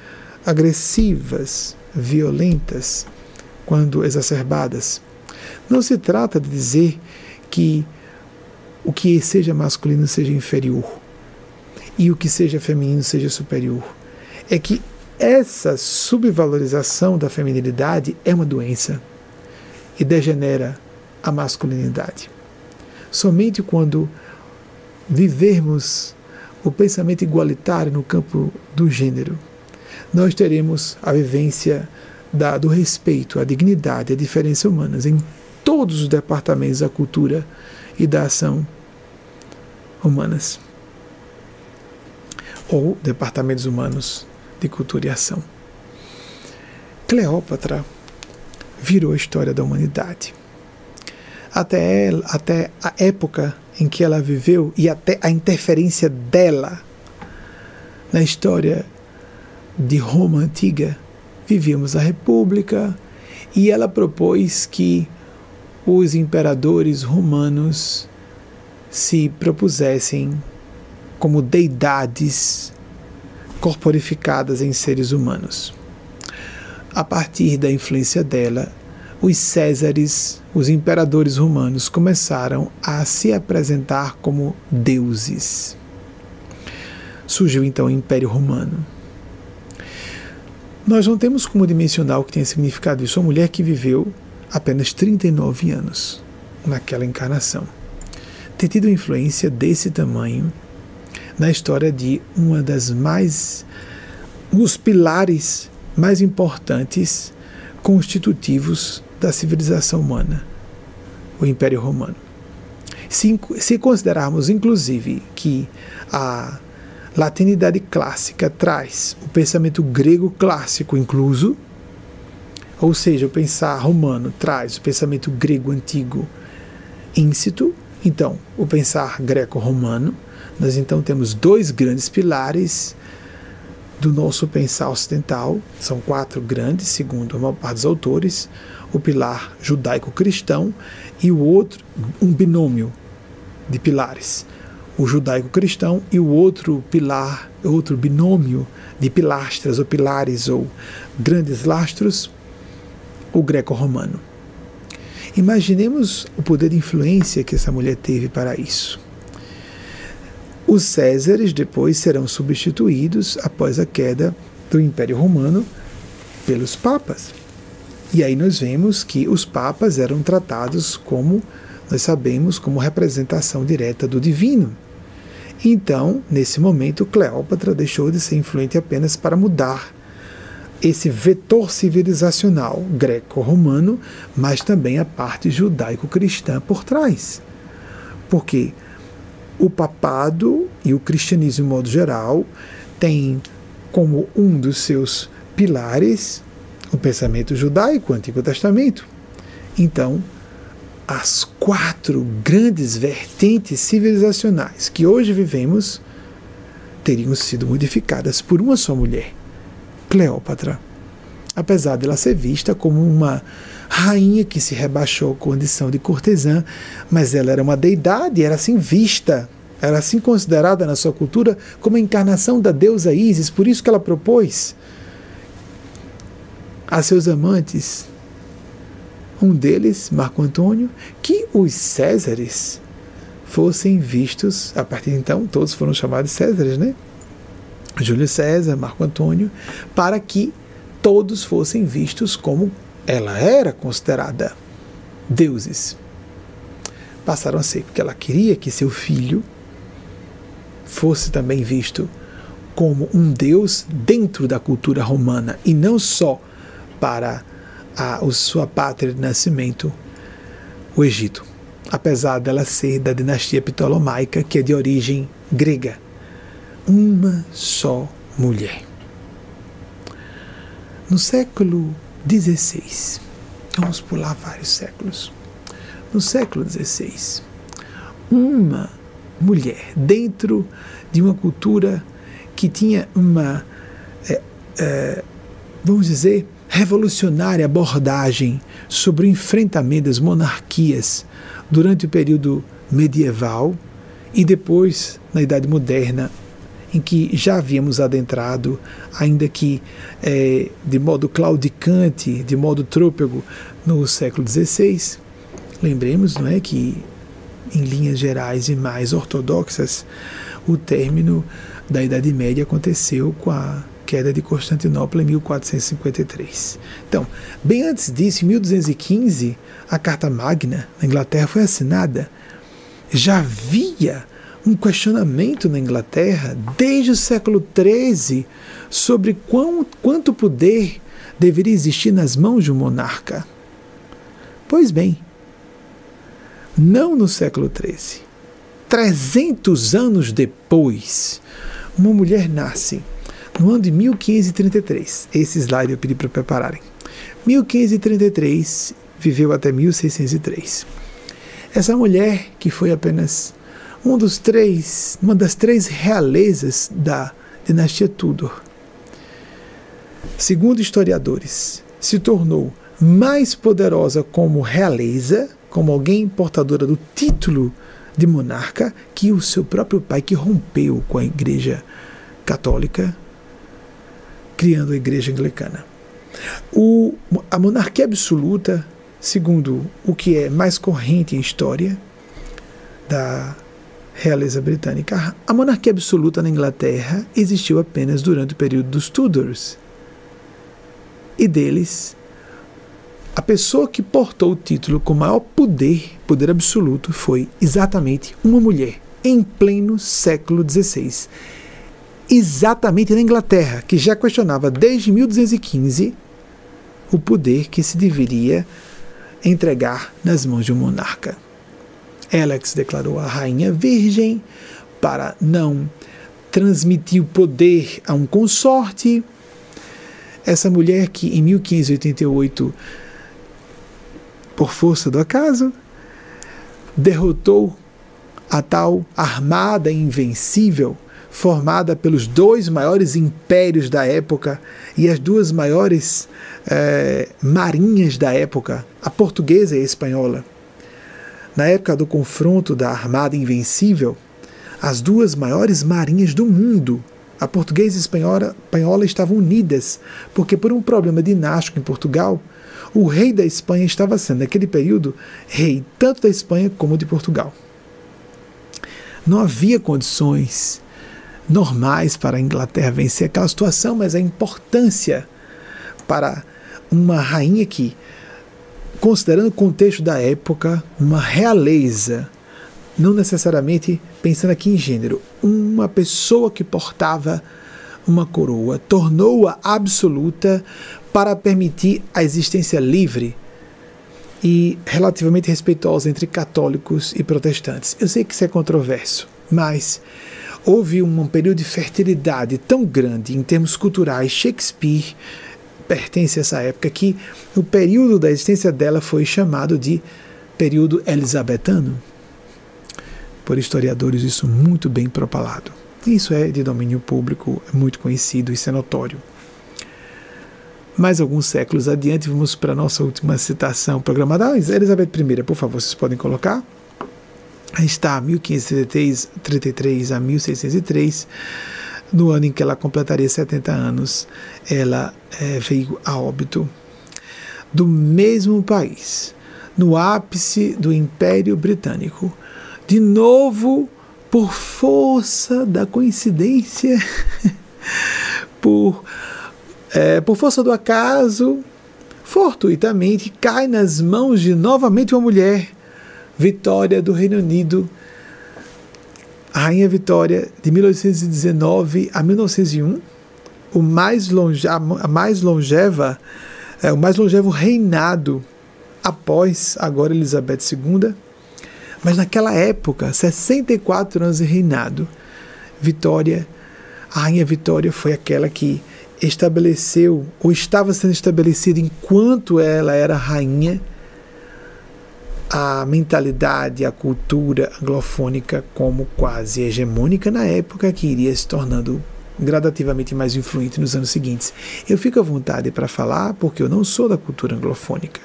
agressivas, violentas quando exacerbadas. Não se trata de dizer que o que seja masculino seja inferior e o que seja feminino seja superior. É que essa subvalorização da feminilidade é uma doença e degenera a masculinidade. Somente quando vivermos o pensamento igualitário no campo do gênero, nós teremos a vivência da, do respeito à dignidade, à diferença humanas em todos os departamentos da cultura e da ação humanas. Ou departamentos humanos de cultura e ação. Cleópatra virou a história da humanidade. Até, ela, até a época em que ela viveu e até a interferência dela na história de Roma antiga, vivíamos a República, E ela propôs que os imperadores romanos se propusessem como deidades corporificadas em seres humanos. A partir da influência dela, os Césares, os imperadores romanos, começaram a se apresentar como deuses. Surgiu então o Império Romano. Nós não temos como dimensionar o que tem significado isso. Uma mulher que viveu apenas 39 anos naquela encarnação. Ter tido influência desse tamanho na história de uma das mais. os pilares mais importantes constitutivos da civilização humana, o Império Romano. Se, se considerarmos, inclusive, que a latinidade clássica traz o pensamento grego clássico incluso, ou seja, o pensar romano traz o pensamento grego antigo íncito, então o pensar greco-romano, nós então temos dois grandes pilares do nosso pensar ocidental, são quatro grandes, segundo a maior parte dos autores, o pilar judaico-cristão e o outro, um binômio de pilares, o judaico-cristão e o outro pilar, outro binômio de pilastras ou pilares ou grandes lastros, o greco-romano. Imaginemos o poder de influência que essa mulher teve para isso. Os Césares depois serão substituídos após a queda do Império Romano pelos papas. E aí nós vemos que os papas eram tratados como, nós sabemos, como representação direta do divino. Então, nesse momento, Cleópatra deixou de ser influente apenas para mudar esse vetor civilizacional greco-romano, mas também a parte judaico-cristã por trás. Porque o papado e o cristianismo, em modo geral, têm como um dos seus pilares o pensamento judaico, o Antigo Testamento. Então, as quatro grandes vertentes civilizacionais que hoje vivemos teriam sido modificadas por uma só mulher, Cleópatra. Apesar dela ser vista como uma rainha que se rebaixou à condição de cortesã, mas ela era uma deidade, era assim vista, era assim considerada na sua cultura como a encarnação da deusa Ísis, por isso que ela propôs a seus amantes, um deles, Marco Antônio, que os Césares fossem vistos, a partir de então, todos foram chamados Césares, né? Júlio César, Marco Antônio, para que todos fossem vistos como ela era considerada deuses. Passaram a ser porque ela queria que seu filho fosse também visto como um deus dentro da cultura romana e não só para a, a sua pátria de nascimento, o Egito, apesar dela ser da dinastia ptolomaica, que é de origem grega. Uma só mulher. No século XVI, vamos pular vários séculos. No século XVI, uma mulher dentro de uma cultura que tinha uma, é, é, vamos dizer, revolucionária abordagem sobre o enfrentamento das monarquias durante o período medieval e depois na Idade Moderna, em que já havíamos adentrado, ainda que é, de modo claudicante, de modo trôpego, no século XVI. Lembremos, não é, que em linhas gerais e mais ortodoxas, o término da Idade Média aconteceu com a queda de Constantinopla em 1453. Então, bem antes disso, em 1215, a Carta Magna na Inglaterra foi assinada. Já havia um questionamento na Inglaterra desde o século XIII sobre quão, quanto poder deveria existir nas mãos de um monarca. Pois bem, não no século XIII. 300 anos depois, uma mulher nasce no ano de 1533. Esse slide eu pedi para prepararem. 1533 viveu até 1603. Essa mulher, que foi apenas um dos três, uma das três realezas da dinastia Tudor, segundo historiadores, se tornou mais poderosa como realeza, como alguém portadora do título de monarca, que o seu próprio pai, que rompeu com a Igreja Católica, criando a Igreja Anglicana. O, a monarquia absoluta, segundo o que é mais corrente em história da realeza britânica, a monarquia absoluta na Inglaterra existiu apenas durante o período dos Tudors. E deles, a pessoa que portou o título com maior poder, poder absoluto, foi exatamente uma mulher, em pleno século XVI. Exatamente na Inglaterra, que já questionava desde 1215 o poder que se deveria entregar nas mãos de um monarca. Se declarou a rainha virgem para não transmitir o poder a um consorte. Essa mulher que em 1588, por força do acaso, derrotou a tal armada invencível formada pelos dois maiores impérios da época e as duas maiores eh, marinhas da época, a portuguesa e a espanhola. Na época do confronto da Armada Invencível, as duas maiores marinhas do mundo, a portuguesa e a espanhola, espanhola estavam unidas, porque por um problema dinástico em Portugal, o rei da Espanha estava sendo, naquele período, rei tanto da Espanha como de Portugal. Não havia condições normais para a Inglaterra vencer aquela situação, mas a importância para uma rainha que, considerando o contexto da época, uma realeza, não necessariamente pensando aqui em gênero, uma pessoa que portava uma coroa, tornou-a absoluta para permitir a existência livre e relativamente respeitosa entre católicos e protestantes. Eu sei que isso é controverso, mas houve um período de fertilidade tão grande em termos culturais. Shakespeare pertence a essa época que o período da existência dela foi chamado de período elisabetano. Por historiadores, isso muito bem propalado. Isso é de domínio público, é muito conhecido, isso é notório. Mais alguns séculos adiante, vamos para a nossa última citação programada. Ah, Elizabeth I, por favor, vocês podem colocar está 1533 a 1603, no ano em que ela completaria 70 anos, ela é, veio a óbito. Do mesmo país, no ápice do Império Britânico, de novo por força da coincidência, <laughs> por, é, por força do acaso, fortuitamente cai nas mãos de novamente uma mulher Vitória do Reino Unido, a Rainha Vitória de 1819 a 1901, o mais longe, a mais longeva, é, o mais longevo reinado após agora Elizabeth II, mas naquela época, 64 anos de reinado, Vitória, a Rainha Vitória foi aquela que estabeleceu, ou estava sendo estabelecida enquanto ela era rainha, a mentalidade, a cultura anglofônica como quase hegemônica na época, que iria se tornando gradativamente mais influente nos anos seguintes. Eu fico à vontade para falar porque eu não sou da cultura anglofônica.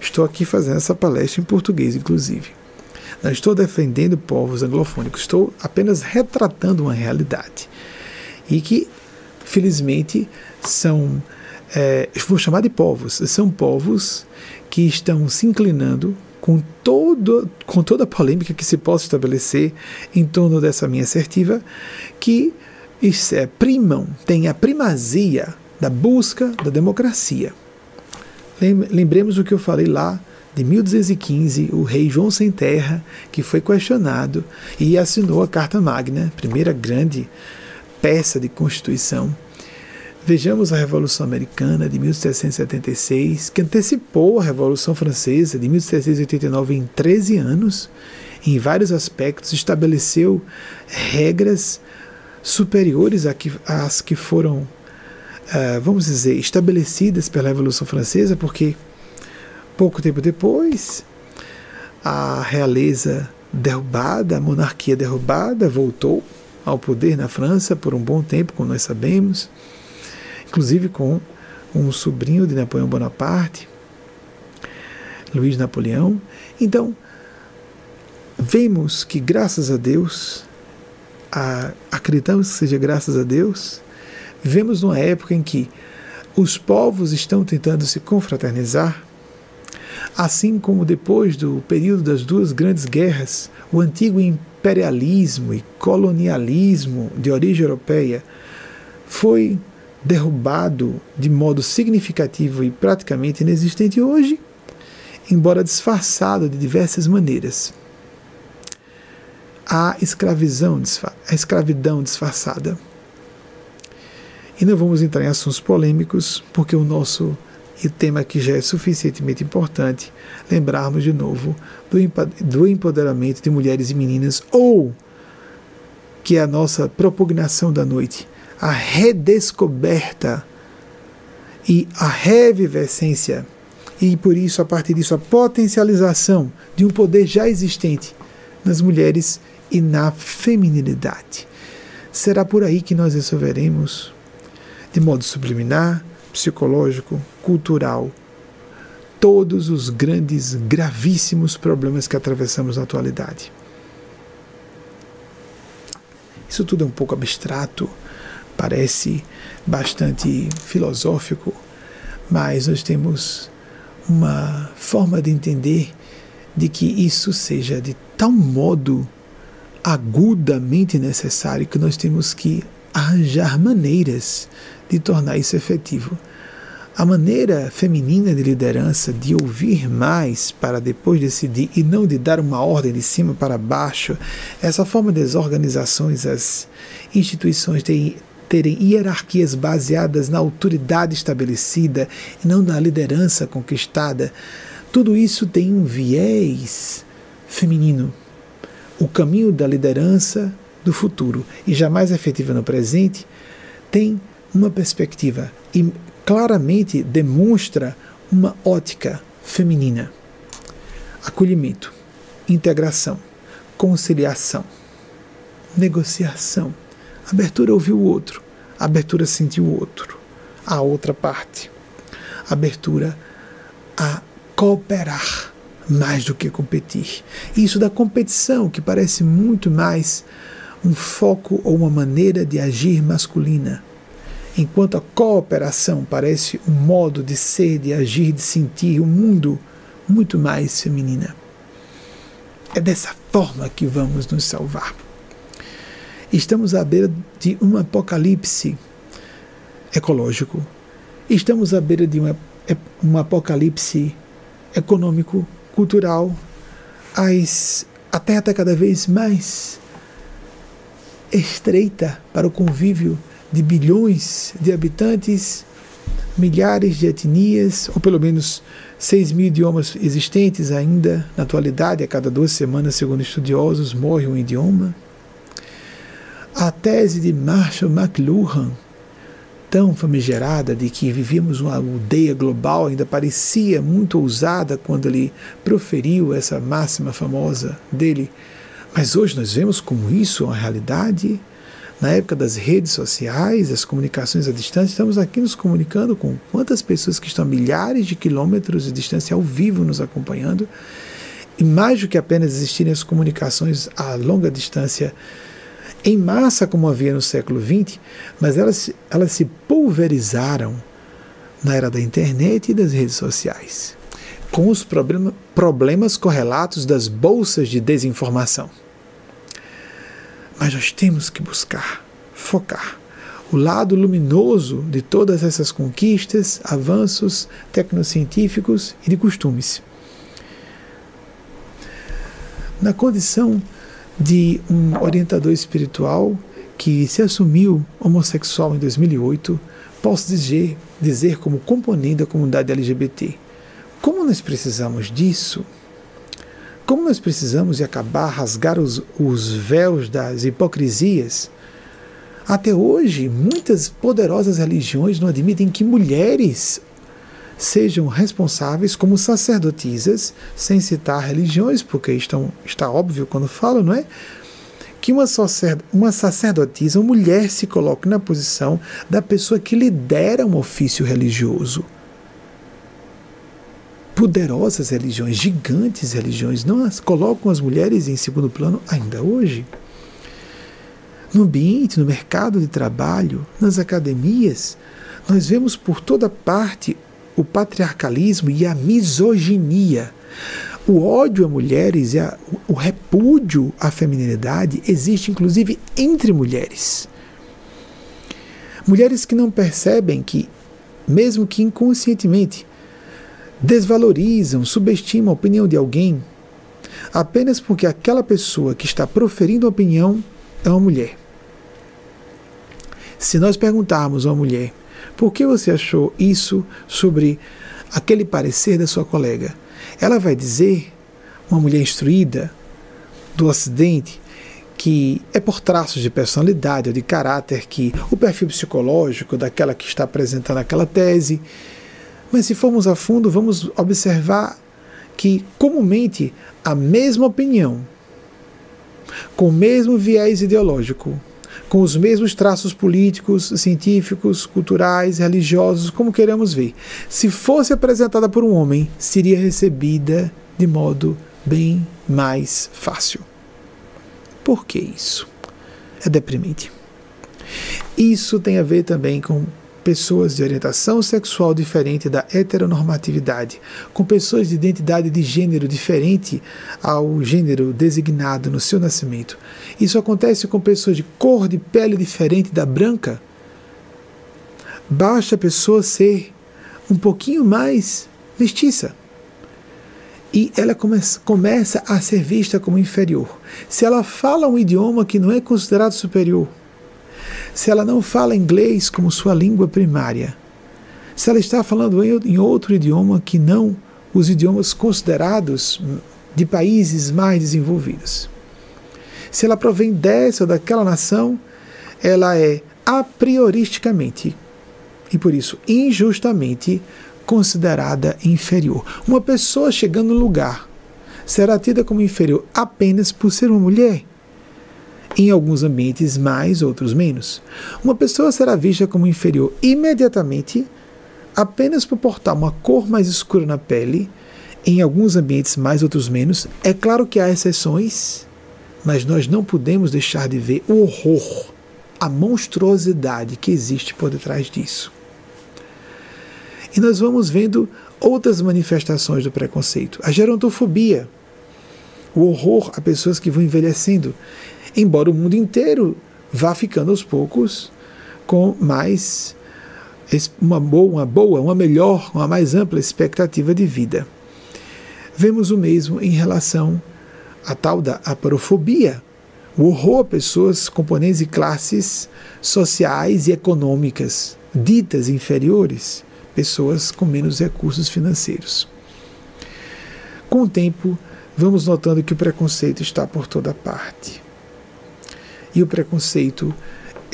Estou aqui fazendo essa palestra em português, inclusive. Não estou defendendo povos anglofônicos, estou apenas retratando uma realidade. E que, felizmente, são, é, vou chamar de povos, são povos que estão se inclinando com, todo, com toda a polêmica que se possa estabelecer em torno dessa minha assertiva, que isso é, primam, tem a primazia da busca da democracia. Lembremos o que eu falei lá de 1215, o rei João Sem Terra, que foi questionado e assinou a Carta Magna, primeira grande peça de constituição Vejamos a Revolução Americana de 1776, que antecipou a Revolução Francesa de 1789 em 13 anos, em vários aspectos estabeleceu regras superiores às que foram, uh, vamos dizer, estabelecidas pela Revolução Francesa, porque pouco tempo depois a realeza derrubada, a monarquia derrubada, voltou ao poder na França por um bom tempo, como nós sabemos inclusive com um sobrinho de Napoleão Bonaparte, Luiz Napoleão. Então, vemos que, graças a Deus, a, acreditamos que seja graças a Deus, vivemos numa época em que os povos estão tentando se confraternizar, assim como depois do período das duas grandes guerras, o antigo imperialismo e colonialismo de origem europeia foi derrubado de modo significativo e praticamente inexistente hoje, embora disfarçado de diversas maneiras. A escravidão, a escravidão disfarçada. E não vamos entrar em assuntos polêmicos, porque o nosso tema aqui já é suficientemente importante lembrarmos de novo do empoderamento de mulheres e meninas, ou que é a nossa propugnação da noite, a redescoberta e a revivescência, e por isso, a partir disso, a potencialização de um poder já existente nas mulheres e na feminilidade. Será por aí que nós resolveremos, de modo subliminar, psicológico, cultural, todos os grandes, gravíssimos problemas que atravessamos na atualidade. Isso tudo é um pouco abstrato, parece bastante filosófico, mas nós temos uma forma de entender de que isso seja de tal modo agudamente necessário que nós temos que arranjar maneiras de tornar isso efetivo. A maneira feminina de liderança de ouvir mais para depois decidir e não de dar uma ordem de cima para baixo, essa forma das organizações, as instituições têm terem hierarquias baseadas na autoridade estabelecida e não na liderança conquistada, tudo isso tem um viés feminino. O caminho da liderança do futuro e jamais efetiva no presente tem uma perspectiva e claramente demonstra uma ótica feminina. Acolhimento, integração, conciliação, negociação, abertura a ouvir o outro, abertura a sentir o outro, a outra parte, abertura a cooperar mais do que competir. Isso da competição, que parece muito mais um foco ou uma maneira de agir masculina, enquanto a cooperação parece um modo de ser, de agir, de sentir o um mundo muito mais feminina. É dessa forma que vamos nos salvar. Estamos à beira de um apocalipse ecológico. Estamos à beira de um apocalipse econômico, cultural. As, a Terra está cada vez mais estreita para o convívio de bilhões de habitantes, milhares de etnias, ou pelo menos 6 mil idiomas existentes ainda na atualidade. A cada duas semanas, segundo estudiosos, morre um idioma. A tese de Marshall McLuhan, tão famigerada de que vivíamos uma aldeia global, ainda parecia muito ousada quando ele proferiu essa máxima famosa dele. Mas hoje nós vemos como isso é uma realidade. Na época das redes sociais, as comunicações à distância, estamos aqui nos comunicando com quantas pessoas que estão a milhares de quilômetros de distância ao vivo nos acompanhando. E mais do que apenas existirem as comunicações a longa distância, em massa como havia no século XX, mas elas, elas se pulverizaram na era da internet e das redes sociais, com os problema, problemas correlatos das bolsas de desinformação. Mas nós temos que buscar, focar o lado luminoso de todas essas conquistas, avanços tecnocientíficos e de costumes. Na condição de um orientador espiritual que se assumiu homossexual em 2008, posso dizer, dizer como componente da comunidade LGBT. Como nós precisamos disso? Como nós precisamos de acabar, rasgar os, os véus das hipocrisias? Até hoje, muitas poderosas religiões não admitem que mulheres sejam responsáveis como sacerdotisas, sem citar religiões, porque estão, está óbvio quando falo, não é? Que uma, uma sacerdotisa, uma mulher, se coloque na posição da pessoa que lidera um ofício religioso. poderosas religiões, gigantes religiões, não as colocam as mulheres em segundo plano ainda hoje. No ambiente, no mercado de trabalho, nas academias, nós vemos por toda parte o patriarcalismo e a misoginia. O ódio a mulheres e a, o repúdio à feminilidade existe inclusive entre mulheres. Mulheres que não percebem que, mesmo que inconscientemente, desvalorizam, subestimam a opinião de alguém apenas porque aquela pessoa que está proferindo a opinião é uma mulher. Se nós perguntarmos a uma mulher por que você achou isso sobre aquele parecer da sua colega, ela vai dizer, uma mulher instruída do Ocidente, que é por traços de personalidade ou de caráter que o perfil psicológico daquela que está apresentando aquela tese. Mas se formos a fundo, vamos observar que comumente a mesma opinião, com o mesmo viés ideológico, com os mesmos traços políticos, científicos, culturais, religiosos, como queremos ver, se fosse apresentada por um homem, seria recebida de modo bem mais fácil. Por que isso? É deprimente. Isso tem a ver também com pessoas de orientação sexual diferente da heteronormatividade, com pessoas de identidade de gênero diferente ao gênero designado no seu nascimento. Isso acontece com pessoas de cor de pele diferente da branca. Basta a pessoa ser um pouquinho mais mestiça e ela começa, começa a ser vista como inferior. Se ela fala um idioma que não é considerado superior, se ela não fala inglês como sua língua primária, se ela está falando em outro idioma que não os idiomas considerados de países mais desenvolvidos. Se ela provém dessa ou daquela nação, ela é a prioristicamente e por isso injustamente considerada inferior. Uma pessoa chegando no lugar será tida como inferior apenas por ser uma mulher. Em alguns ambientes mais, outros menos. Uma pessoa será vista como inferior imediatamente apenas por portar uma cor mais escura na pele, em alguns ambientes mais, outros menos. É claro que há exceções, mas nós não podemos deixar de ver o horror, a monstruosidade que existe por detrás disso. E nós vamos vendo outras manifestações do preconceito. A gerontofobia, o horror a pessoas que vão envelhecendo, embora o mundo inteiro vá ficando aos poucos com mais uma boa, uma boa, uma melhor, uma mais ampla expectativa de vida. Vemos o mesmo em relação à tal da aparofobia, o horror a pessoas componentes de classes sociais e econômicas ditas inferiores pessoas com menos recursos financeiros. Com o tempo, vamos notando que o preconceito está por toda parte. E o preconceito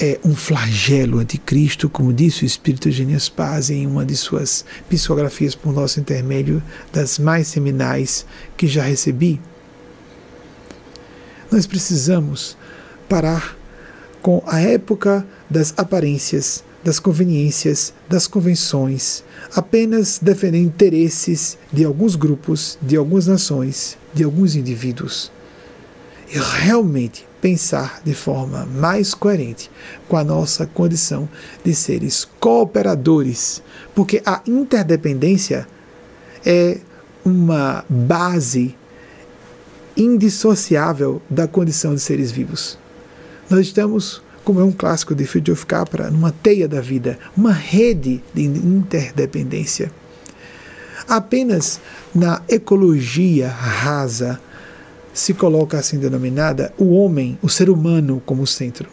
é um flagelo anticristo, como disse o Espírito Genias Paz em uma de suas psicografias por nosso intermédio, das mais seminais que já recebi. Nós precisamos parar com a época das aparências das conveniências, das convenções, apenas defendendo interesses de alguns grupos, de algumas nações, de alguns indivíduos. E realmente pensar de forma mais coerente com a nossa condição de seres cooperadores, porque a interdependência é uma base indissociável da condição de seres vivos. Nós estamos como é um clássico de Fridtjof Capra, numa teia da vida, uma rede de interdependência. Apenas na ecologia rasa se coloca assim denominada o homem, o ser humano como centro.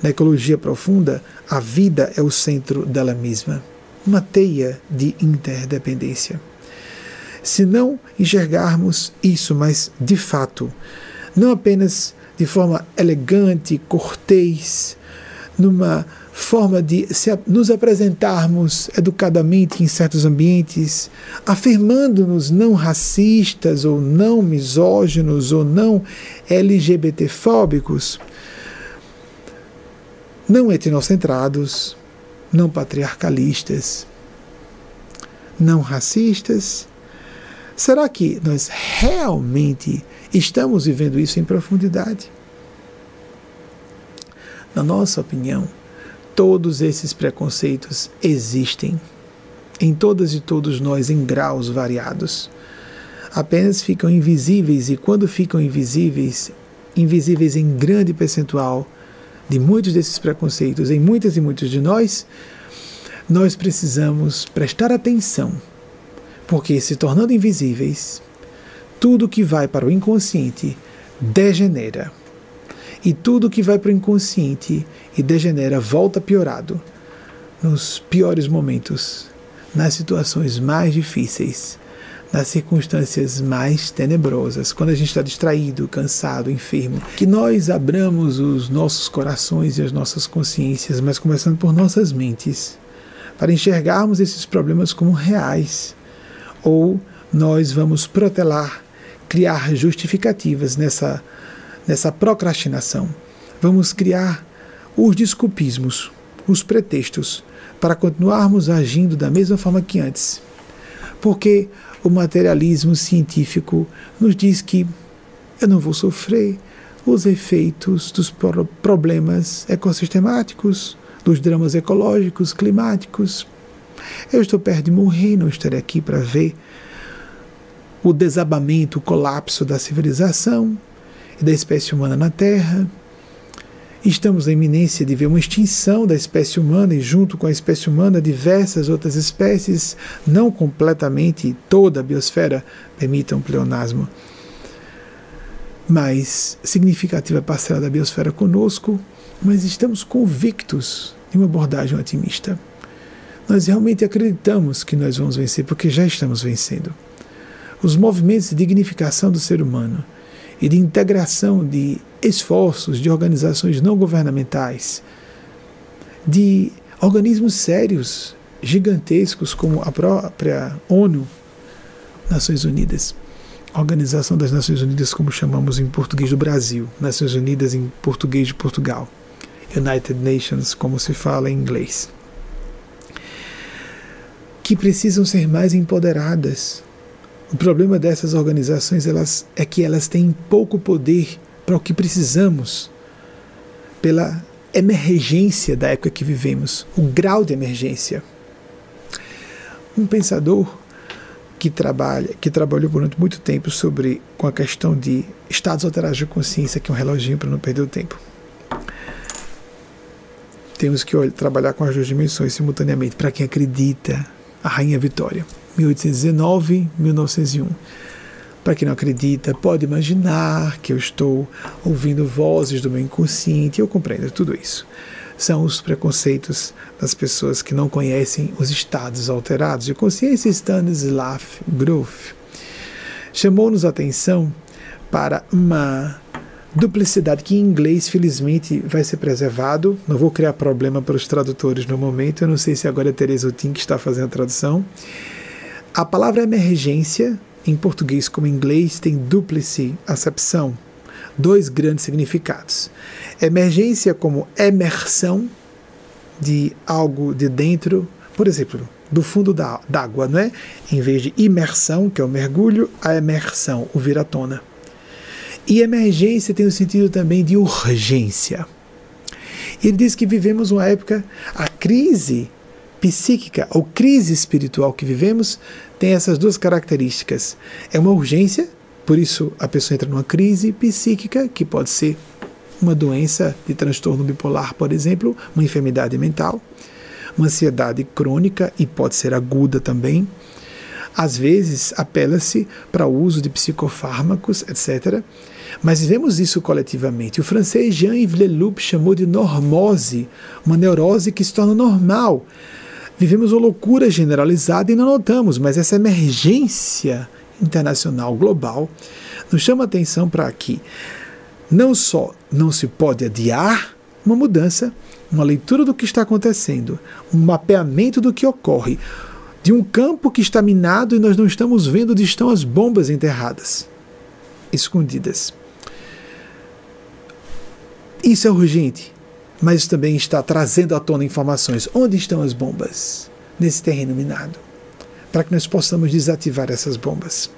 Na ecologia profunda, a vida é o centro dela mesma, uma teia de interdependência. Se não enxergarmos isso, mas de fato, não apenas de forma elegante, cortês, numa forma de nos apresentarmos educadamente em certos ambientes, afirmando-nos não racistas ou não misóginos ou não LGBTfóbicos, não etnocentrados, não patriarcalistas, não racistas, Será que nós realmente estamos vivendo isso em profundidade? Na nossa opinião, todos esses preconceitos existem em todas e todos nós em graus variados. Apenas ficam invisíveis e quando ficam invisíveis, invisíveis em grande percentual de muitos desses preconceitos em muitas e muitos de nós, nós precisamos prestar atenção, porque se tornando invisíveis, tudo que vai para o inconsciente degenera. E tudo que vai para o inconsciente e degenera volta piorado nos piores momentos nas situações mais difíceis, nas circunstâncias mais tenebrosas, quando a gente está distraído, cansado, enfermo, que nós abramos os nossos corações e as nossas consciências, mas começando por nossas mentes, para enxergarmos esses problemas como reais, ou nós vamos protelar, criar justificativas nessa, nessa procrastinação. Vamos criar os desculpismos, os pretextos para continuarmos agindo da mesma forma que antes. Porque o materialismo científico nos diz que eu não vou sofrer os efeitos dos problemas ecossistemáticos, dos dramas ecológicos, climáticos. Eu estou perto de morrer, não estarei aqui para ver o desabamento, o colapso da civilização da espécie humana na Terra. Estamos na iminência de ver uma extinção da espécie humana e, junto com a espécie humana, diversas outras espécies, não completamente toda a biosfera, permitam um pleonasmo, mas significativa parcela da biosfera conosco, mas estamos convictos de uma abordagem otimista. Nós realmente acreditamos que nós vamos vencer, porque já estamos vencendo. Os movimentos de dignificação do ser humano e de integração de esforços de organizações não governamentais, de organismos sérios, gigantescos, como a própria ONU, Nações Unidas, Organização das Nações Unidas, como chamamos em português do Brasil, Nações Unidas em português de Portugal, United Nations, como se fala em inglês, que precisam ser mais empoderadas o problema dessas organizações elas, é que elas têm pouco poder para o que precisamos, pela emergência da época que vivemos, o grau de emergência. Um pensador que trabalha, que trabalhou durante muito tempo sobre com a questão de estados alterados de consciência, que é um reloginho para não perder o tempo. Temos que olha, trabalhar com as duas dimensões simultaneamente para quem acredita. A Rainha Vitória. 1819, 1901. Para quem não acredita, pode imaginar que eu estou ouvindo vozes do meu inconsciente, eu compreendo tudo isso. São os preconceitos das pessoas que não conhecem os estados alterados de consciência. Stanislav Grof chamou-nos a atenção para uma duplicidade que em inglês felizmente vai ser preservado. Não vou criar problema para os tradutores no momento. Eu não sei se agora é Teresa Utin que está fazendo a tradução. A palavra emergência, em português como em inglês, tem duplice acepção, dois grandes significados. Emergência como emersão de algo de dentro, por exemplo, do fundo da água, não é? Em vez de imersão, que é o mergulho, a emersão, o vir à tona. E emergência tem o sentido também de urgência. Ele diz que vivemos uma época, a crise psíquica ou crise espiritual que vivemos tem essas duas características. É uma urgência, por isso a pessoa entra numa crise psíquica, que pode ser uma doença de transtorno bipolar, por exemplo, uma enfermidade mental, uma ansiedade crônica e pode ser aguda também. Às vezes apela-se para o uso de psicofármacos, etc. Mas vemos isso coletivamente. O francês Jean-Yves Leloup chamou de normose, uma neurose que se torna normal Vivemos uma loucura generalizada e não notamos, mas essa emergência internacional global nos chama atenção para que não só não se pode adiar uma mudança, uma leitura do que está acontecendo, um mapeamento do que ocorre, de um campo que está minado e nós não estamos vendo onde estão as bombas enterradas, escondidas. Isso é urgente mas também está trazendo à tona informações. Onde estão as bombas nesse terreno minado? Para que nós possamos desativar essas bombas.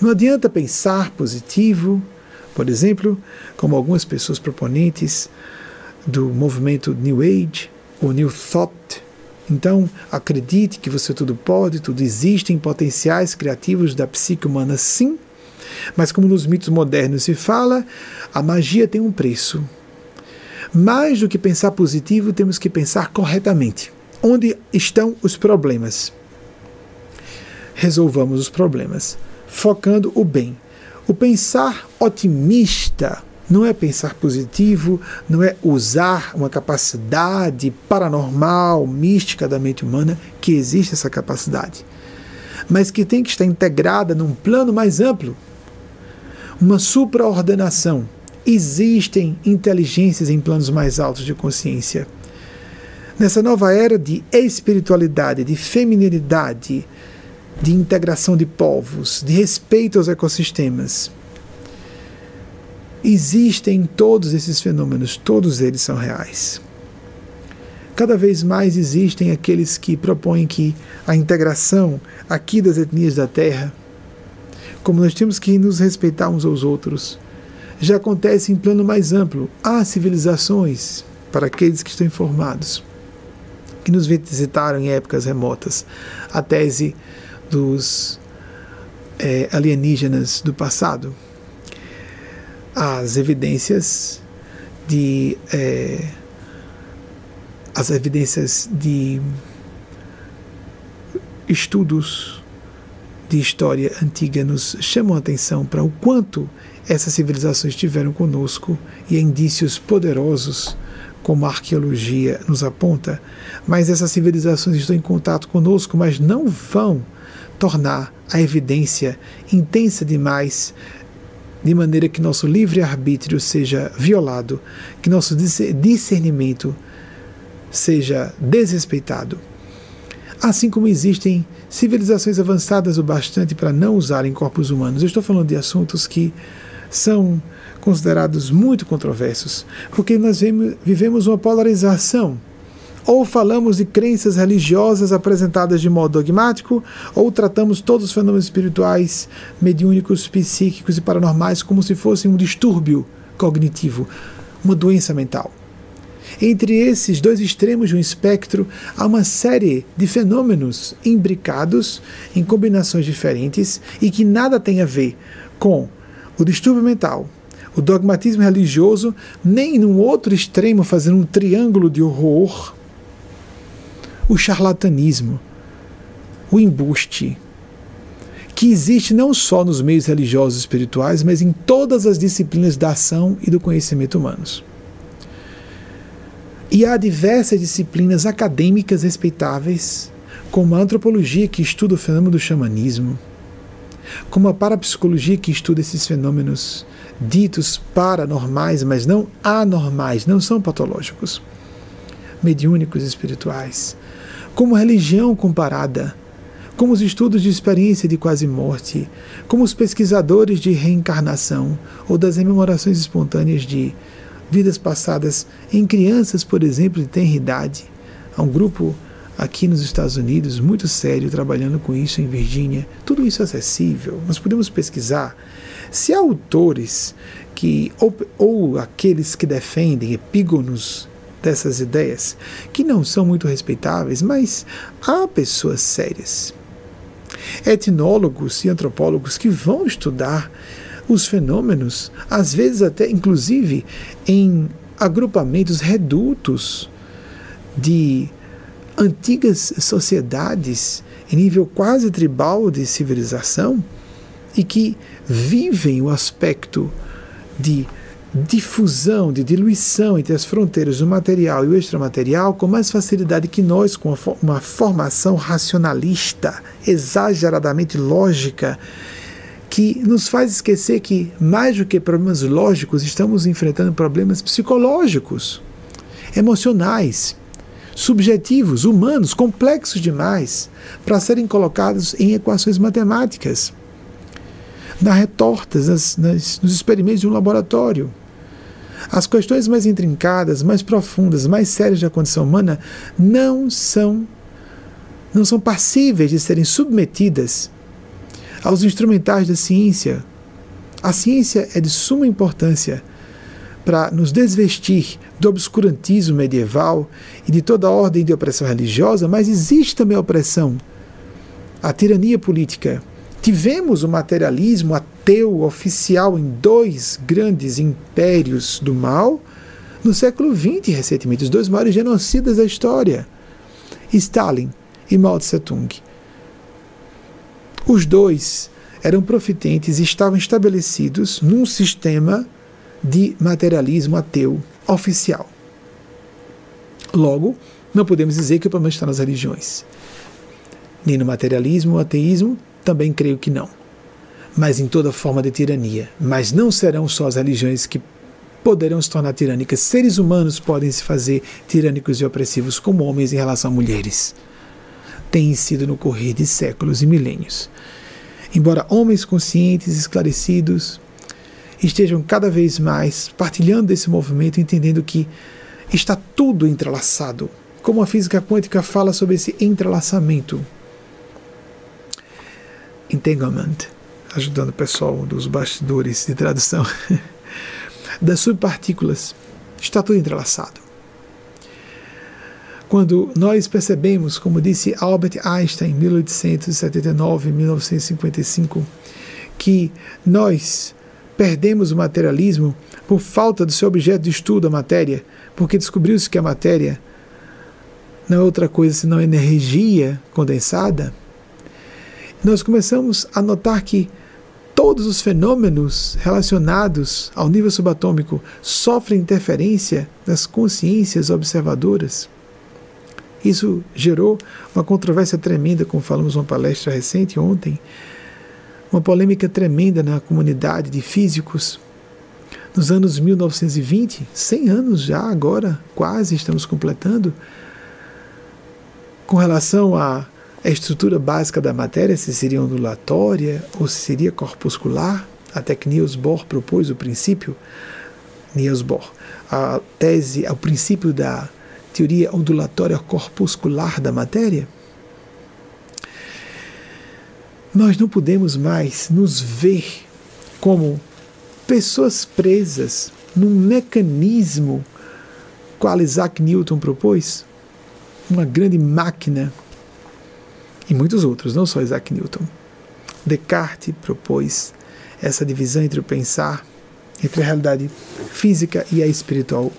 Não adianta pensar positivo, por exemplo, como algumas pessoas proponentes do movimento New Age ou New Thought. Então, acredite que você tudo pode, tudo existe em potenciais criativos da psique humana, sim. Mas, como nos mitos modernos se fala, a magia tem um preço. Mais do que pensar positivo, temos que pensar corretamente. Onde estão os problemas? Resolvamos os problemas, focando o bem. O pensar otimista não é pensar positivo, não é usar uma capacidade paranormal, mística da mente humana, que existe essa capacidade, mas que tem que estar integrada num plano mais amplo, uma supraordenação. Existem inteligências em planos mais altos de consciência. Nessa nova era de espiritualidade, de feminilidade, de integração de povos, de respeito aos ecossistemas, Existem todos esses fenômenos, todos eles são reais. Cada vez mais existem aqueles que propõem que a integração aqui das etnias da Terra, como nós temos que nos respeitar uns aos outros, já acontece em plano mais amplo. Há civilizações, para aqueles que estão informados, que nos visitaram em épocas remotas. A tese dos é, alienígenas do passado as evidências de é, as evidências de estudos de história antiga nos chamam a atenção para o quanto essas civilizações tiveram conosco e indícios poderosos como a arqueologia nos aponta, mas essas civilizações estão em contato conosco, mas não vão tornar a evidência intensa demais de maneira que nosso livre-arbítrio seja violado, que nosso discernimento seja desrespeitado. Assim como existem civilizações avançadas o bastante para não usarem corpos humanos. Eu estou falando de assuntos que são considerados muito controversos, porque nós vivemos uma polarização ou falamos de crenças religiosas apresentadas de modo dogmático, ou tratamos todos os fenômenos espirituais, mediúnicos, psíquicos e paranormais como se fossem um distúrbio cognitivo, uma doença mental. Entre esses dois extremos de um espectro, há uma série de fenômenos imbricados em combinações diferentes e que nada tem a ver com o distúrbio mental, o dogmatismo religioso, nem num outro extremo fazendo um triângulo de horror o charlatanismo, o embuste, que existe não só nos meios religiosos e espirituais, mas em todas as disciplinas da ação e do conhecimento humanos. E há diversas disciplinas acadêmicas respeitáveis, como a antropologia que estuda o fenômeno do xamanismo, como a parapsicologia que estuda esses fenômenos ditos paranormais, mas não anormais, não são patológicos, mediúnicos espirituais, como religião comparada, como os estudos de experiência de quase morte, como os pesquisadores de reencarnação ou das rememorações espontâneas de vidas passadas em crianças, por exemplo, de tenra idade. Há um grupo aqui nos Estados Unidos muito sério trabalhando com isso em Virgínia. Tudo isso é acessível, nós podemos pesquisar. Se há autores que, ou, ou aqueles que defendem epígonos dessas ideias, que não são muito respeitáveis, mas há pessoas sérias. Etnólogos e antropólogos que vão estudar os fenômenos, às vezes até inclusive em agrupamentos redutos de antigas sociedades em nível quase tribal de civilização e que vivem o aspecto de difusão, de diluição entre as fronteiras do material e o extramaterial com mais facilidade que nós, com uma formação racionalista, exageradamente lógica, que nos faz esquecer que, mais do que problemas lógicos, estamos enfrentando problemas psicológicos, emocionais, subjetivos, humanos, complexos demais para serem colocados em equações matemáticas, na retortas, nas, nas, nos experimentos de um laboratório. As questões mais intrincadas, mais profundas, mais sérias da condição humana não são não são passíveis de serem submetidas aos instrumentais da ciência. A ciência é de suma importância para nos desvestir do obscurantismo medieval e de toda a ordem de opressão religiosa, mas existe também a opressão, a tirania política. Tivemos o materialismo ateu oficial em dois grandes impérios do mal no século XX, recentemente, os dois maiores genocidas da história, Stalin e Mao Tse-tung. Os dois eram profitentes e estavam estabelecidos num sistema de materialismo ateu oficial. Logo, não podemos dizer que o problema está nas religiões. Nem no materialismo ou ateísmo, também creio que não. Mas em toda forma de tirania. Mas não serão só as religiões que poderão se tornar tirânicas. Seres humanos podem se fazer tirânicos e opressivos como homens em relação a mulheres. Tem sido no correr de séculos e milênios. Embora homens conscientes, esclarecidos, estejam cada vez mais partilhando desse movimento, entendendo que está tudo entrelaçado. Como a física quântica fala sobre esse entrelaçamento. Entanglement, ajudando o pessoal dos bastidores de tradução, <laughs> das subpartículas. Está tudo entrelaçado. Quando nós percebemos, como disse Albert Einstein em 1879, 1955, que nós perdemos o materialismo por falta do seu objeto de estudo, a matéria, porque descobriu-se que a matéria não é outra coisa senão energia condensada, nós começamos a notar que todos os fenômenos relacionados ao nível subatômico sofrem interferência das consciências observadoras. Isso gerou uma controvérsia tremenda, como falamos numa palestra recente ontem, uma polêmica tremenda na comunidade de físicos. Nos anos 1920, 100 anos já agora, quase estamos completando, com relação à estrutura básica da matéria, se seria ondulatória ou se seria corpuscular, até que Niels Bohr propôs o princípio, Niels Bohr, a tese, o princípio da teoria ondulatória corpuscular da matéria, nós não podemos mais nos ver como pessoas presas num mecanismo qual Isaac Newton propôs, uma grande máquina, e muitos outros, não só Isaac Newton. Descartes propôs essa divisão entre o pensar, entre a realidade física e a espiritual.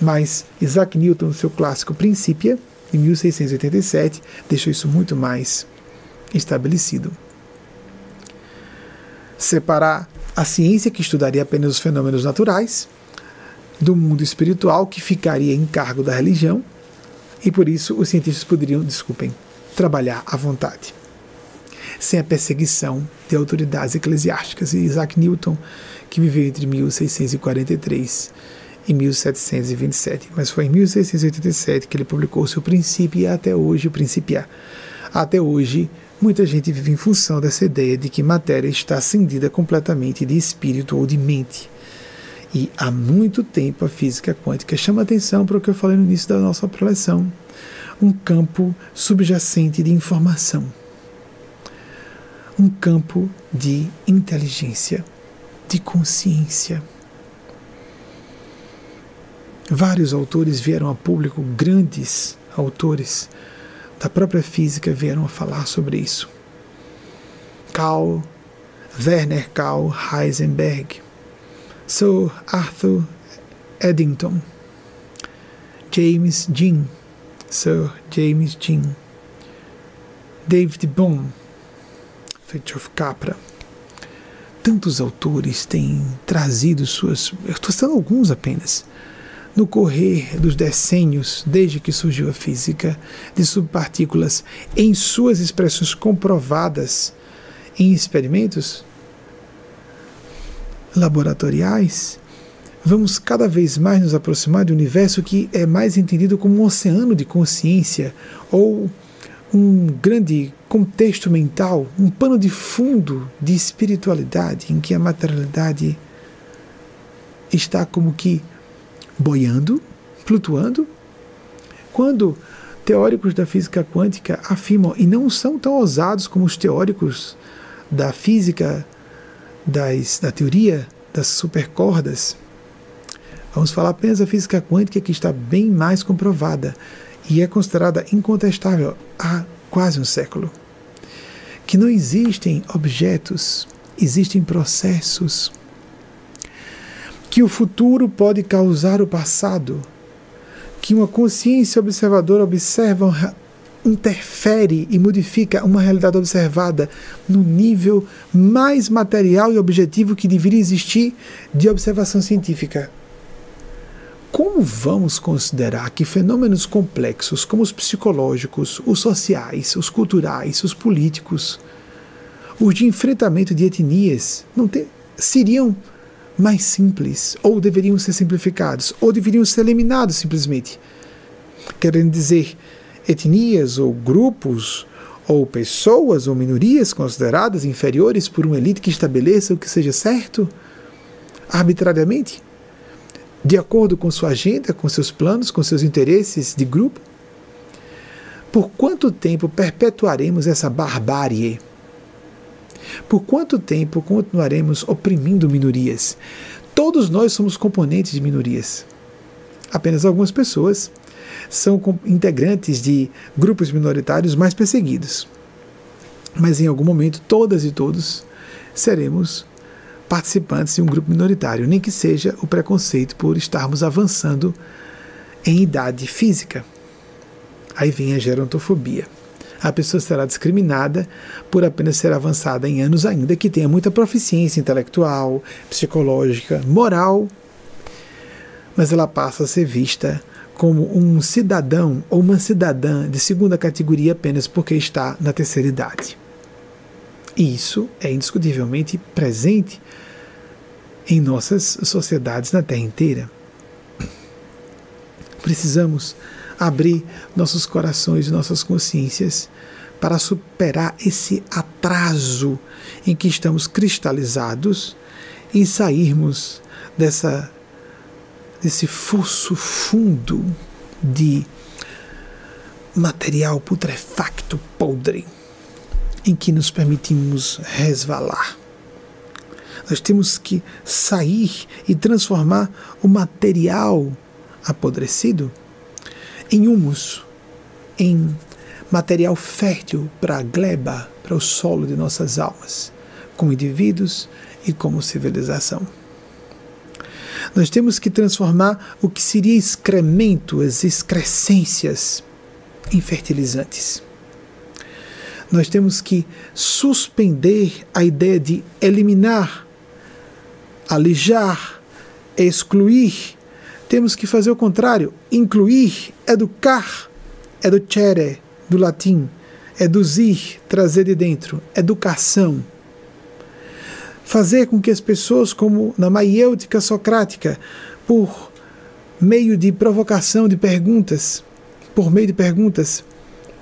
Mas Isaac Newton, no seu clássico Principia, em 1687, deixou isso muito mais estabelecido. Separar a ciência, que estudaria apenas os fenômenos naturais, do mundo espiritual, que ficaria em cargo da religião, e por isso os cientistas poderiam, desculpem, trabalhar à vontade, sem a perseguição de autoridades eclesiásticas. E Isaac Newton, que viveu entre 1643 em 1727, mas foi em 1687 que ele publicou seu princípio e até hoje o Principiar. Até hoje, muita gente vive em função dessa ideia de que matéria está ascendida completamente de espírito ou de mente. E há muito tempo a física quântica chama atenção para o que eu falei no início da nossa preleção, um campo subjacente de informação, um campo de inteligência, de consciência. Vários autores vieram a público, grandes autores da própria física vieram a falar sobre isso. Carl, Werner Karl Heisenberg, Sir Arthur Eddington, James Jean, Sir James Jean, David Bohm, Fritjof Capra. Tantos autores têm trazido suas. Eu estou citando alguns apenas no correr dos decênios, desde que surgiu a física de subpartículas, em suas expressões comprovadas em experimentos laboratoriais, vamos cada vez mais nos aproximar de um universo que é mais entendido como um oceano de consciência ou um grande contexto mental, um pano de fundo de espiritualidade em que a materialidade está como que boiando, flutuando. Quando teóricos da física quântica afirmam, e não são tão ousados como os teóricos da física, das, da teoria das supercordas, vamos falar apenas da física quântica que está bem mais comprovada e é considerada incontestável há quase um século. Que não existem objetos, existem processos. Que o futuro pode causar o passado. Que uma consciência observadora observa, interfere e modifica uma realidade observada no nível mais material e objetivo que deveria existir de observação científica. Como vamos considerar que fenômenos complexos como os psicológicos, os sociais, os culturais, os políticos, os de enfrentamento de etnias, não ter, seriam mais simples, ou deveriam ser simplificados, ou deveriam ser eliminados simplesmente? Querendo dizer, etnias ou grupos ou pessoas ou minorias consideradas inferiores por uma elite que estabeleça o que seja certo arbitrariamente? de acordo com sua agenda, com seus planos, com seus interesses de grupo? Por quanto tempo perpetuaremos essa barbárie? Por quanto tempo continuaremos oprimindo minorias? Todos nós somos componentes de minorias. Apenas algumas pessoas são integrantes de grupos minoritários mais perseguidos. Mas em algum momento, todas e todos seremos participantes de um grupo minoritário, nem que seja o preconceito por estarmos avançando em idade física. Aí vem a gerontofobia. A pessoa será discriminada por apenas ser avançada em anos, ainda que tenha muita proficiência intelectual, psicológica, moral, mas ela passa a ser vista como um cidadão ou uma cidadã de segunda categoria apenas porque está na terceira idade. E isso é indiscutivelmente presente em nossas sociedades na Terra inteira. Precisamos abrir nossos corações e nossas consciências para superar esse atraso em que estamos cristalizados e sairmos dessa desse fosso fundo de material putrefacto podre em que nos permitimos resvalar. Nós temos que sair e transformar o material apodrecido em humus, em material fértil para a gleba, para o solo de nossas almas, como indivíduos e como civilização. Nós temos que transformar o que seria excremento, as excrescências, em fertilizantes. Nós temos que suspender a ideia de eliminar alijar, excluir. Temos que fazer o contrário, incluir, educar, educere, do latim, eduzir, trazer de dentro, educação. Fazer com que as pessoas, como na maiêutica socrática, por meio de provocação de perguntas, por meio de perguntas,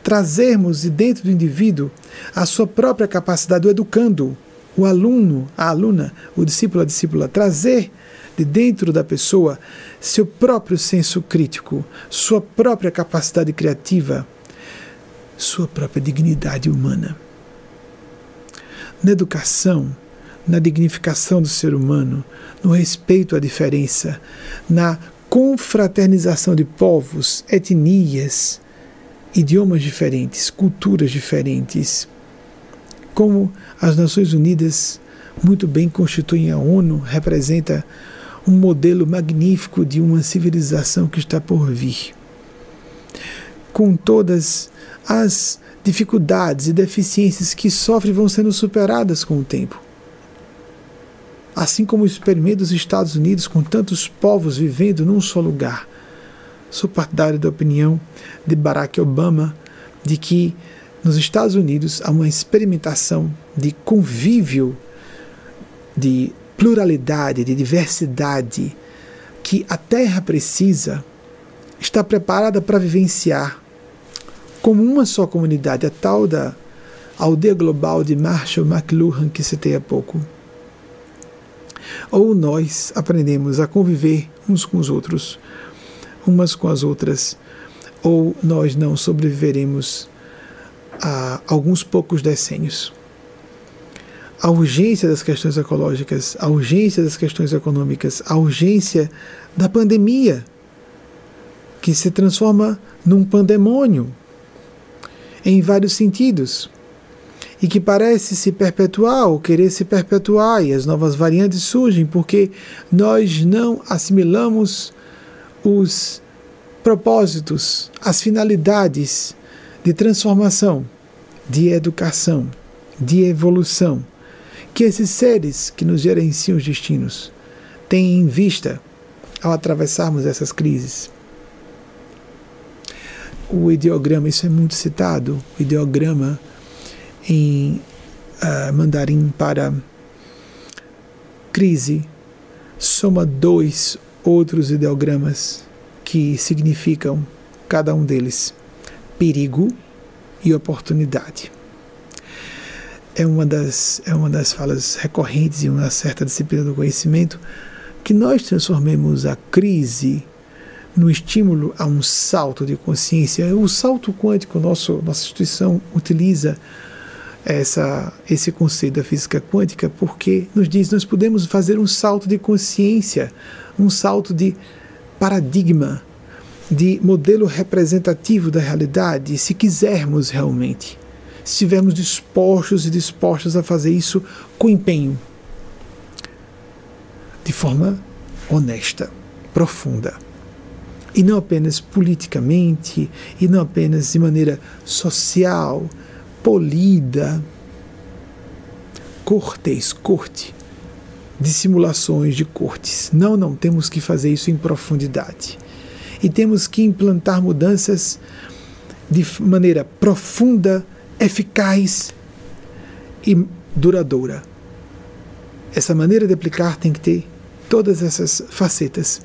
trazermos de dentro do indivíduo a sua própria capacidade, o educando, o aluno, a aluna, o discípulo, a discípula, trazer de dentro da pessoa seu próprio senso crítico, sua própria capacidade criativa, sua própria dignidade humana. Na educação, na dignificação do ser humano, no respeito à diferença, na confraternização de povos, etnias, idiomas diferentes, culturas diferentes, como as Nações Unidas muito bem constituem a ONU, representa um modelo magnífico de uma civilização que está por vir. Com todas as dificuldades e deficiências que sofre vão sendo superadas com o tempo. Assim como o experimento dos Estados Unidos, com tantos povos vivendo num só lugar. Sou partidário da opinião de Barack Obama de que nos Estados Unidos há uma experimentação de convívio, de pluralidade, de diversidade, que a Terra precisa, está preparada para vivenciar como uma só comunidade, a tal da aldeia global de Marshall McLuhan que citei há pouco. Ou nós aprendemos a conviver uns com os outros, umas com as outras, ou nós não sobreviveremos a alguns poucos decênios. A urgência das questões ecológicas, a urgência das questões econômicas, a urgência da pandemia, que se transforma num pandemônio em vários sentidos e que parece se perpetuar ou querer se perpetuar, e as novas variantes surgem porque nós não assimilamos os propósitos, as finalidades de transformação, de educação, de evolução que esses seres que nos gerenciam os destinos têm em vista ao atravessarmos essas crises. O ideograma, isso é muito citado, o ideograma em uh, mandarim para crise soma dois outros ideogramas que significam cada um deles perigo e oportunidade. É uma das, é uma das falas recorrentes em uma certa disciplina do conhecimento que nós transformemos a crise no estímulo a um salto de consciência. O salto quântico, nosso, nossa instituição utiliza essa, esse conceito da física quântica porque nos diz nós podemos fazer um salto de consciência, um salto de paradigma, de modelo representativo da realidade, se quisermos realmente, estivermos dispostos e dispostos a fazer isso com empenho, de forma honesta, profunda. E não apenas politicamente, e não apenas de maneira social, polida, cortês, corte, dissimulações de cortes. Não, não, temos que fazer isso em profundidade. E temos que implantar mudanças de maneira profunda, eficaz e duradoura. Essa maneira de aplicar tem que ter todas essas facetas,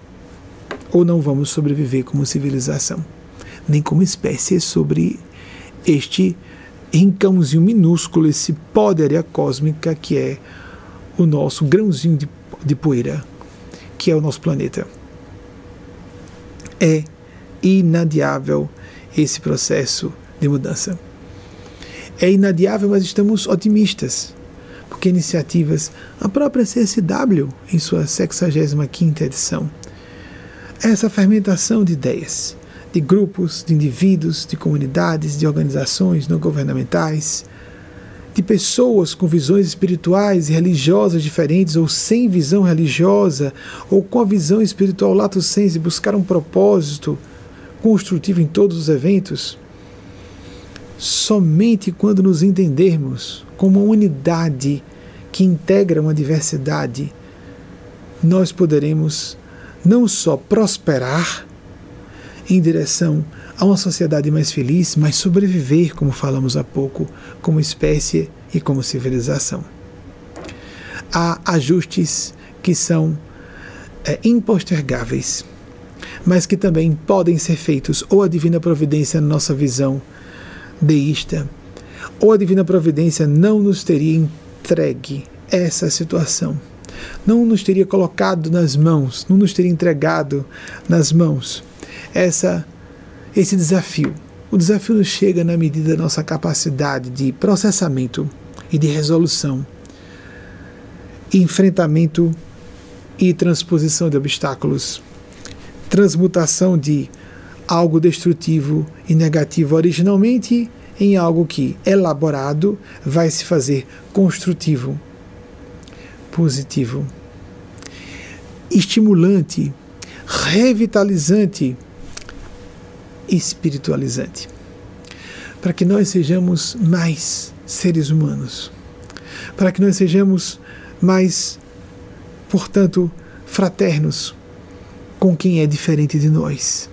ou não vamos sobreviver como civilização, nem como espécie sobre este cãozinho minúsculo, esse pó de areia cósmica que é o nosso grãozinho de, de poeira, que é o nosso planeta. É inadiável esse processo de mudança. É inadiável, mas estamos otimistas, porque iniciativas, a própria CSW, em sua 65ª edição, essa fermentação de ideias, de grupos, de indivíduos, de comunidades, de organizações não governamentais, de pessoas com visões espirituais e religiosas diferentes ou sem visão religiosa ou com a visão espiritual lato sense buscar um propósito construtivo em todos os eventos. Somente quando nos entendermos como uma unidade que integra uma diversidade, nós poderemos não só prosperar, em direção a uma sociedade mais feliz, mas sobreviver, como falamos há pouco, como espécie e como civilização. Há ajustes que são é, impostergáveis, mas que também podem ser feitos ou a divina providência na nossa visão deísta, ou a divina providência não nos teria entregue essa situação, não nos teria colocado nas mãos, não nos teria entregado nas mãos essa, esse desafio. O desafio chega na medida da nossa capacidade de processamento e de resolução, enfrentamento e transposição de obstáculos, transmutação de algo destrutivo e negativo originalmente em algo que, elaborado, vai se fazer construtivo, positivo, estimulante, revitalizante espiritualizante, para que nós sejamos mais seres humanos, para que nós sejamos mais, portanto, fraternos com quem é diferente de nós,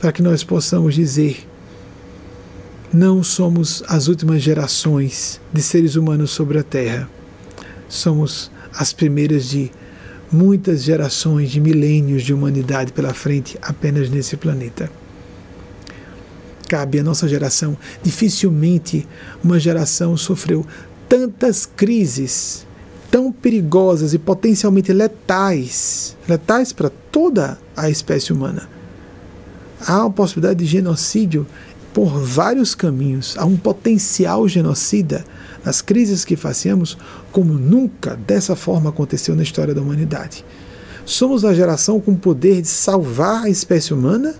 para que nós possamos dizer: não somos as últimas gerações de seres humanos sobre a Terra, somos as primeiras de muitas gerações de milênios de humanidade pela frente apenas nesse planeta cabe à nossa geração. Dificilmente uma geração sofreu tantas crises tão perigosas e potencialmente letais, letais para toda a espécie humana. Há uma possibilidade de genocídio por vários caminhos, há um potencial genocida nas crises que façamos, como nunca dessa forma aconteceu na história da humanidade. Somos a geração com o poder de salvar a espécie humana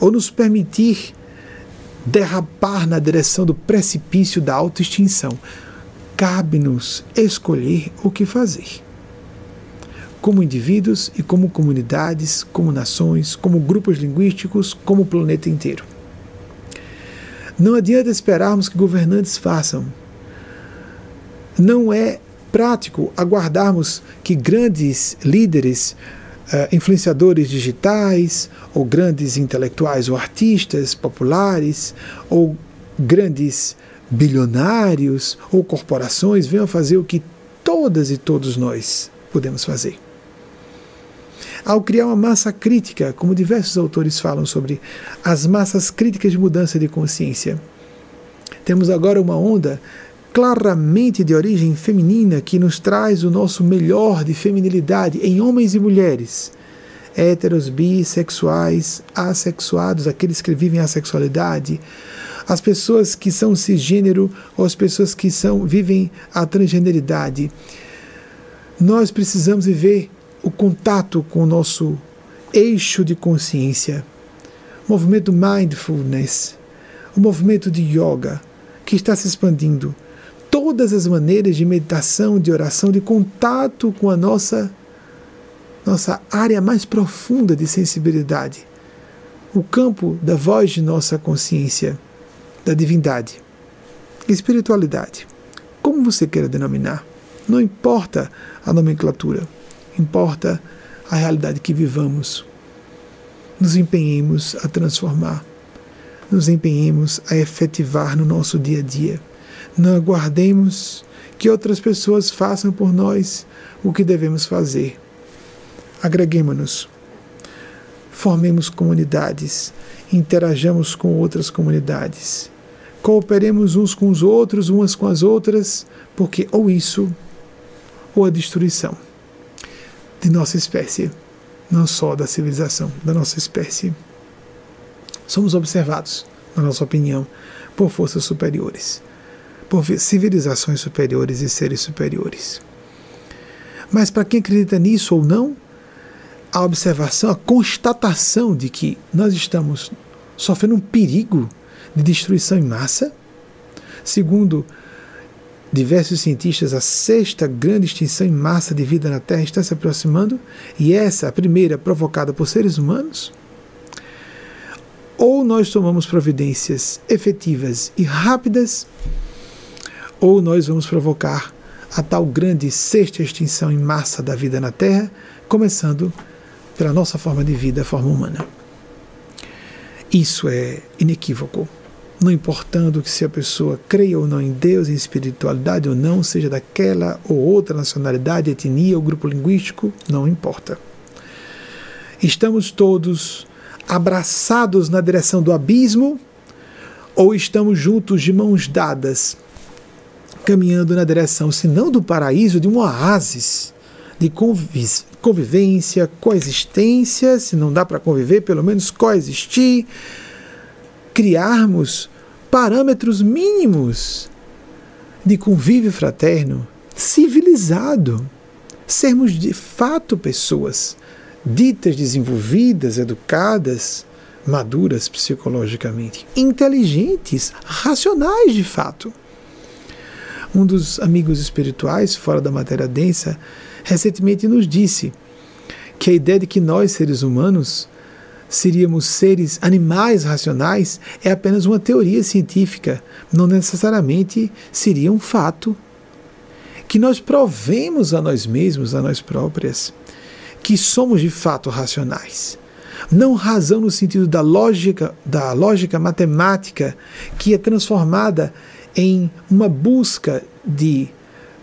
ou nos permitir derrapar na direção do precipício da autoextinção. Cabe-nos escolher o que fazer. Como indivíduos e como comunidades, como nações, como grupos linguísticos, como o planeta inteiro. Não adianta esperarmos que governantes façam. Não é prático aguardarmos que grandes líderes uh, influenciadores digitais, ou grandes intelectuais ou artistas populares, ou grandes bilionários ou corporações venham fazer o que todas e todos nós podemos fazer. Ao criar uma massa crítica, como diversos autores falam sobre as massas críticas de mudança de consciência, temos agora uma onda claramente de origem feminina que nos traz o nosso melhor de feminilidade em homens e mulheres, héteros, bissexuais, assexuados, aqueles que vivem a sexualidade, as pessoas que são cisgênero ou as pessoas que são vivem a transgeneridade. Nós precisamos viver o contato com o nosso eixo de consciência, o movimento mindfulness, o movimento de yoga que está se expandindo. Todas as maneiras de meditação, de oração, de contato com a nossa nossa área mais profunda de sensibilidade, o campo da voz de nossa consciência, da divindade, espiritualidade, como você queira denominar. Não importa a nomenclatura, importa a realidade que vivamos. Nos empenhemos a transformar, nos empenhemos a efetivar no nosso dia a dia. Não aguardemos que outras pessoas façam por nós o que devemos fazer. Agreguemos-nos, formemos comunidades, interajamos com outras comunidades, cooperemos uns com os outros, umas com as outras, porque ou isso ou a destruição de nossa espécie, não só da civilização, da nossa espécie. Somos observados, na nossa opinião, por forças superiores por civilizações superiores e seres superiores. Mas para quem acredita nisso ou não, a observação, a constatação de que nós estamos sofrendo um perigo de destruição em massa, segundo diversos cientistas, a sexta grande extinção em massa de vida na Terra está se aproximando, e essa, a primeira, provocada por seres humanos. Ou nós tomamos providências efetivas e rápidas, ou nós vamos provocar a tal grande sexta extinção em massa da vida na Terra, começando pela nossa forma de vida, a forma humana. Isso é inequívoco. Não importando que se a pessoa creia ou não em Deus, em espiritualidade ou não, seja daquela ou outra nacionalidade, etnia ou grupo linguístico, não importa. Estamos todos abraçados na direção do abismo ou estamos juntos de mãos dadas caminhando na direção, se não do paraíso, de um oásis de convivência, coexistência, se não dá para conviver, pelo menos coexistir, criarmos parâmetros mínimos de convívio fraterno, civilizado, sermos de fato pessoas ditas desenvolvidas, educadas, maduras psicologicamente, inteligentes, racionais de fato. Um dos amigos espirituais, fora da matéria densa, recentemente nos disse que a ideia de que nós, seres humanos, seríamos seres animais racionais é apenas uma teoria científica, não necessariamente seria um fato. Que nós provemos a nós mesmos, a nós próprias, que somos de fato racionais. Não razão no sentido da lógica, da lógica matemática que é transformada em uma busca de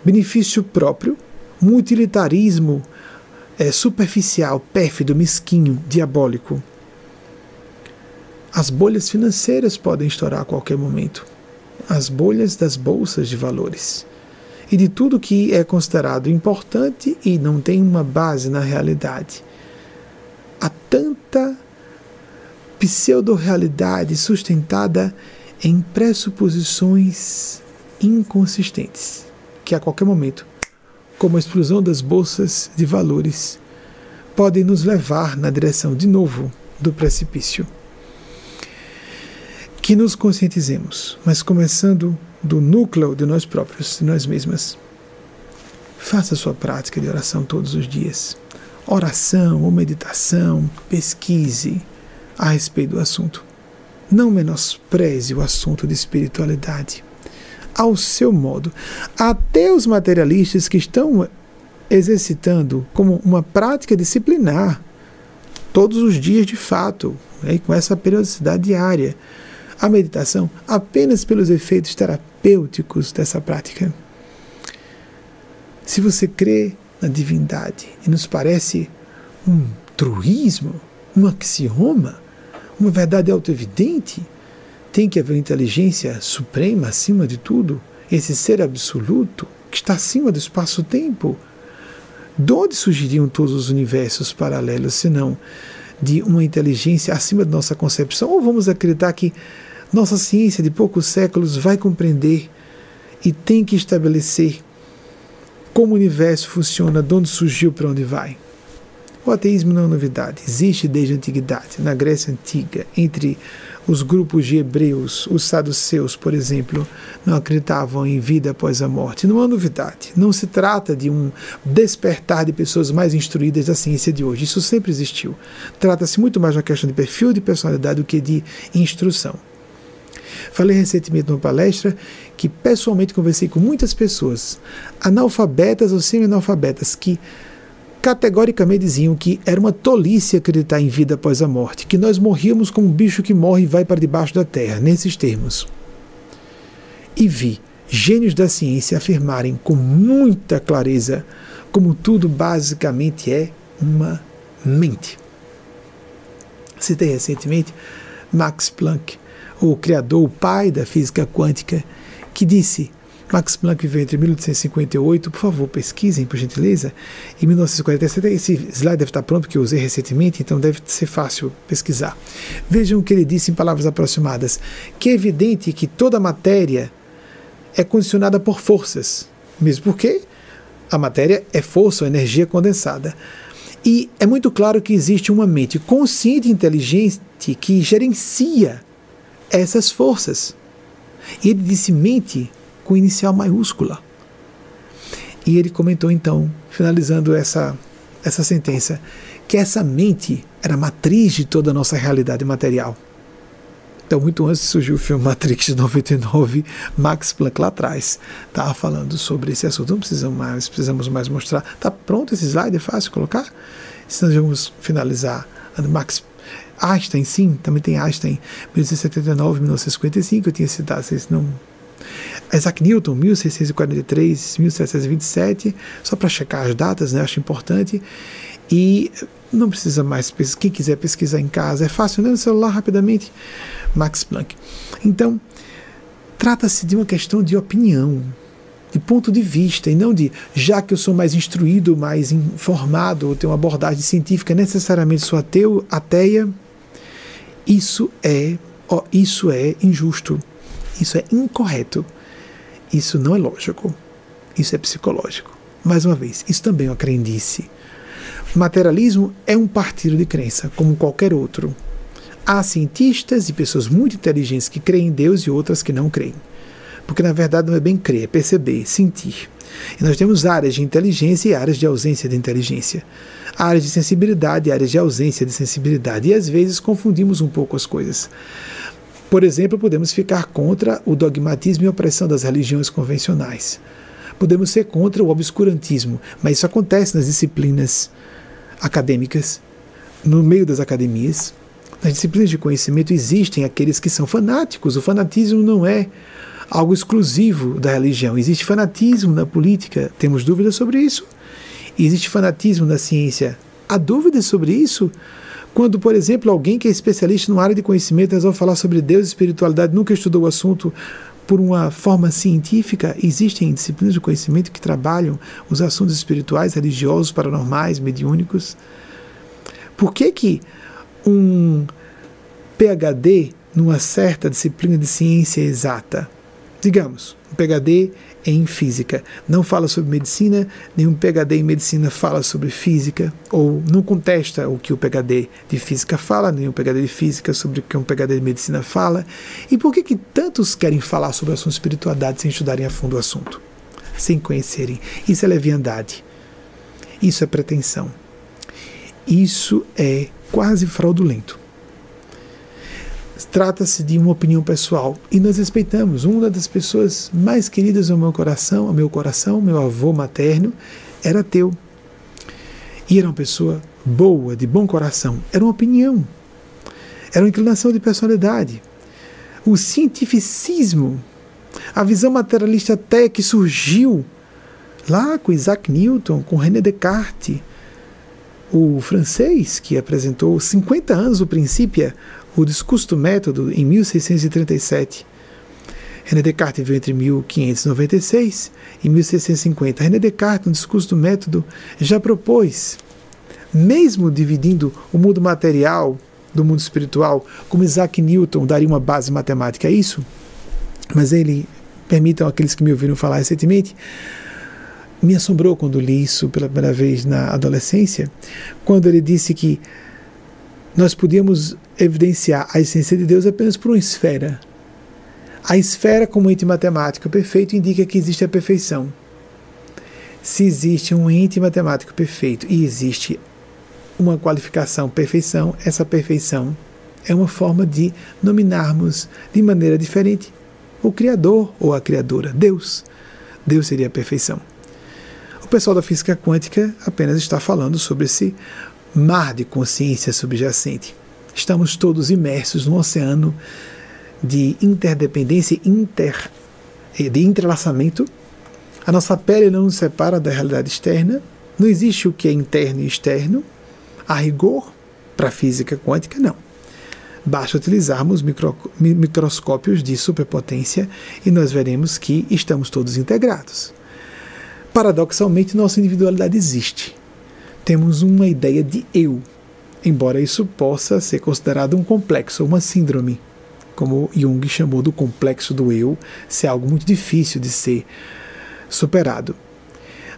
benefício próprio, um utilitarismo é, superficial, pérfido, mesquinho, diabólico. As bolhas financeiras podem estourar a qualquer momento. As bolhas das bolsas de valores. E de tudo que é considerado importante e não tem uma base na realidade. Há tanta pseudo-realidade sustentada em pressuposições inconsistentes, que a qualquer momento, como a explosão das bolsas de valores, podem nos levar na direção de novo do precipício. Que nos conscientizemos, mas começando do núcleo de nós próprios, de nós mesmas. Faça sua prática de oração todos os dias. Oração ou meditação, pesquise a respeito do assunto. Não menospreze o assunto de espiritualidade. Ao seu modo. Até os materialistas que estão exercitando como uma prática disciplinar todos os dias de fato, né, com essa periodicidade diária. A meditação apenas pelos efeitos terapêuticos dessa prática. Se você crê na divindade e nos parece um truísmo, um axioma, uma verdade autoevidente, tem que haver inteligência suprema acima de tudo, esse ser absoluto que está acima do espaço-tempo. De onde surgiriam todos os universos paralelos, senão de uma inteligência acima de nossa concepção? Ou vamos acreditar que nossa ciência de poucos séculos vai compreender e tem que estabelecer como o universo funciona, de onde surgiu, para onde vai? O ateísmo não é novidade, existe desde a antiguidade. Na Grécia Antiga, entre os grupos de hebreus, os saduceus, por exemplo, não acreditavam em vida após a morte. Não é novidade. Não se trata de um despertar de pessoas mais instruídas da ciência de hoje. Isso sempre existiu. Trata-se muito mais de uma questão de perfil de personalidade do que de instrução. Falei recentemente numa palestra que pessoalmente conversei com muitas pessoas, analfabetas ou semi-analfabetas, que categoricamente diziam que era uma tolice acreditar em vida após a morte, que nós morríamos como um bicho que morre e vai para debaixo da terra, nesses termos. E vi gênios da ciência afirmarem com muita clareza como tudo basicamente é uma mente. Citei recentemente Max Planck, o criador, o pai da física quântica, que disse Max Planck viveu entre 1858, por favor, pesquisem, por gentileza. Em 1947, esse slide deve estar pronto, que eu usei recentemente, então deve ser fácil pesquisar. Vejam o que ele disse em palavras aproximadas: que é evidente que toda matéria é condicionada por forças, mesmo porque a matéria é força ou energia condensada. E é muito claro que existe uma mente consciente e inteligente que gerencia essas forças. E ele disse mente com inicial maiúscula. E ele comentou então, finalizando essa, essa sentença, que essa mente era a matriz de toda a nossa realidade material. Então, muito antes de surgir o filme Matrix de 99, Max Planck lá atrás estava falando sobre esse assunto. Não precisamos mais, precisamos mais mostrar. Está pronto esse slide? É fácil colocar? Senão vamos finalizar. Max Einstein, sim, também tem Einstein, 1979, 1955, eu tinha citado, vocês não Isaac Newton, 1643, 1727, só para checar as datas, né, acho importante. E não precisa mais, quem quiser pesquisar em casa, é fácil, né, no celular rapidamente. Max Planck. Então, trata-se de uma questão de opinião, de ponto de vista, e não de, já que eu sou mais instruído, mais informado, ou tenho uma abordagem científica, necessariamente sou ateu, ateia. Isso é, ó, isso é injusto. Isso é incorreto. Isso não é lógico. Isso é psicológico. Mais uma vez, isso também é uma crendice. Materialismo é um partido de crença, como qualquer outro. Há cientistas e pessoas muito inteligentes que creem em Deus e outras que não creem. Porque na verdade não é bem crer, é perceber, sentir. E nós temos áreas de inteligência e áreas de ausência de inteligência. Áreas de sensibilidade e áreas de ausência de sensibilidade. E às vezes confundimos um pouco as coisas. Por exemplo, podemos ficar contra o dogmatismo e opressão das religiões convencionais. Podemos ser contra o obscurantismo, mas isso acontece nas disciplinas acadêmicas, no meio das academias. Nas disciplinas de conhecimento existem aqueles que são fanáticos. O fanatismo não é algo exclusivo da religião. Existe fanatismo na política, temos dúvidas sobre isso. existe fanatismo na ciência. Há dúvidas sobre isso? Quando, por exemplo, alguém que é especialista numa área de conhecimento resolve falar sobre Deus e espiritualidade, nunca estudou o assunto por uma forma científica, existem disciplinas de conhecimento que trabalham os assuntos espirituais, religiosos, paranormais, mediúnicos. Por que que um PhD numa certa disciplina de ciência exata Digamos, um PhD em física não fala sobre medicina, nenhum PhD em medicina fala sobre física, ou não contesta o que o PhD de física fala, nenhum PhD de física sobre o que um PhD de medicina fala. E por que, que tantos querem falar sobre o assunto espiritualidade sem estudarem a fundo o assunto? Sem conhecerem. Isso é leviandade. Isso é pretensão. Isso é quase fraudulento. Trata-se de uma opinião pessoal e nós respeitamos. Uma das pessoas mais queridas ao meu coração, ao meu coração, meu avô materno, era teu. E era uma pessoa boa, de bom coração. Era uma opinião. Era uma inclinação de personalidade. O cientificismo, a visão materialista até que surgiu lá com Isaac Newton, com René Descartes, o francês que apresentou 50 anos o princípio o discurso do método em 1637. René Descartes viveu entre 1596 e 1650. René Descartes, no discurso do método, já propôs, mesmo dividindo o mundo material do mundo espiritual, como Isaac Newton daria uma base matemática a isso, mas ele, permitam aqueles que me ouviram falar recentemente, me assombrou quando li isso pela primeira vez na adolescência, quando ele disse que nós podíamos evidenciar a essência de Deus apenas por uma esfera. A esfera, como ente matemático perfeito, indica que existe a perfeição. Se existe um ente matemático perfeito e existe uma qualificação perfeição, essa perfeição é uma forma de nominarmos de maneira diferente o Criador ou a Criadora, Deus. Deus seria a perfeição. O pessoal da física quântica apenas está falando sobre esse mar de consciência subjacente. Estamos todos imersos num oceano de interdependência, inter, eh, de entrelaçamento. A nossa pele não nos separa da realidade externa. Não existe o que é interno e externo. A rigor, para a física quântica, não. Basta utilizarmos micro, microscópios de superpotência e nós veremos que estamos todos integrados. Paradoxalmente, nossa individualidade existe temos uma ideia de eu, embora isso possa ser considerado um complexo, uma síndrome, como Jung chamou do complexo do eu, ser algo muito difícil de ser superado.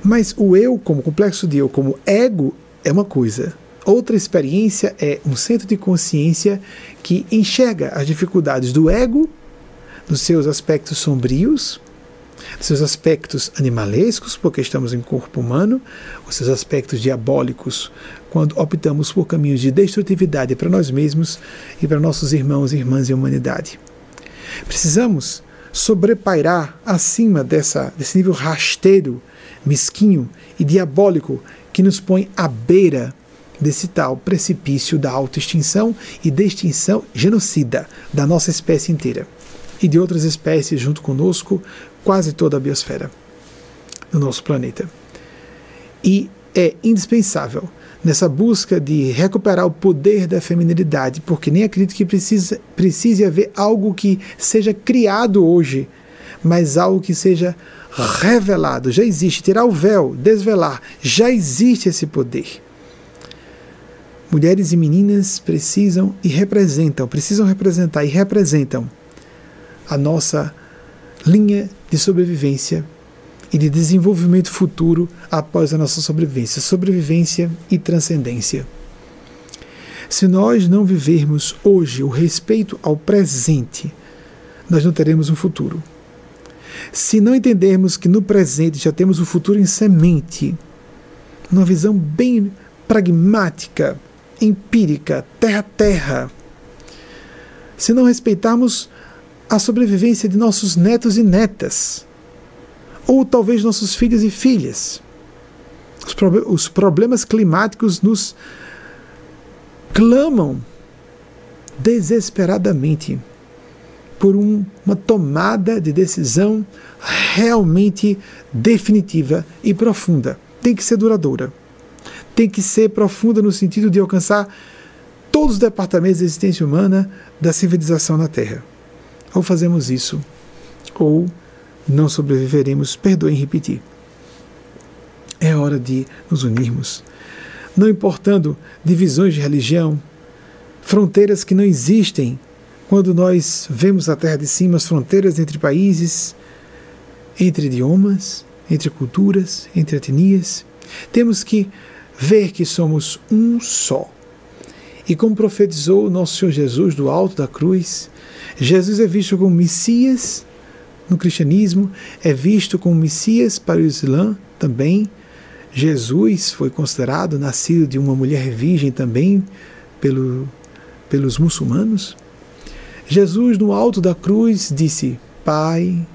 Mas o eu, como complexo de eu, como ego, é uma coisa. Outra experiência é um centro de consciência que enxerga as dificuldades do ego, nos seus aspectos sombrios, seus aspectos animalescos, porque estamos em corpo humano, os seus aspectos diabólicos, quando optamos por caminhos de destrutividade para nós mesmos e para nossos irmãos e irmãs e humanidade. Precisamos sobrepairar acima dessa, desse nível rasteiro, mesquinho e diabólico que nos põe à beira desse tal precipício da autoextinção e da extinção genocida da nossa espécie inteira e de outras espécies junto conosco, quase toda a biosfera do nosso planeta. E é indispensável nessa busca de recuperar o poder da feminilidade, porque nem acredito que precisa, precise haver algo que seja criado hoje, mas algo que seja revelado. Já existe, tirar o véu, desvelar, já existe esse poder. Mulheres e meninas precisam e representam, precisam representar e representam a nossa linha de sobrevivência e de desenvolvimento futuro após a nossa sobrevivência, sobrevivência e transcendência. Se nós não vivermos hoje o respeito ao presente, nós não teremos um futuro. Se não entendermos que no presente já temos o futuro em semente, numa visão bem pragmática, empírica, terra-terra, se não respeitarmos a sobrevivência de nossos netos e netas, ou talvez nossos filhos e filhas. Os, pro os problemas climáticos nos clamam desesperadamente por um, uma tomada de decisão realmente definitiva e profunda. Tem que ser duradoura. Tem que ser profunda no sentido de alcançar todos os departamentos da existência humana da civilização na Terra. Ou fazemos isso, ou não sobreviveremos, perdoem repetir. É hora de nos unirmos, não importando divisões de religião, fronteiras que não existem. Quando nós vemos a terra de cima, as fronteiras entre países, entre idiomas, entre culturas, entre etnias. Temos que ver que somos um só. E como profetizou o nosso Senhor Jesus do alto da cruz, Jesus é visto como Messias no cristianismo, é visto como Messias para o Islã também. Jesus foi considerado nascido de uma mulher virgem também pelo, pelos muçulmanos. Jesus, no alto da cruz, disse: Pai,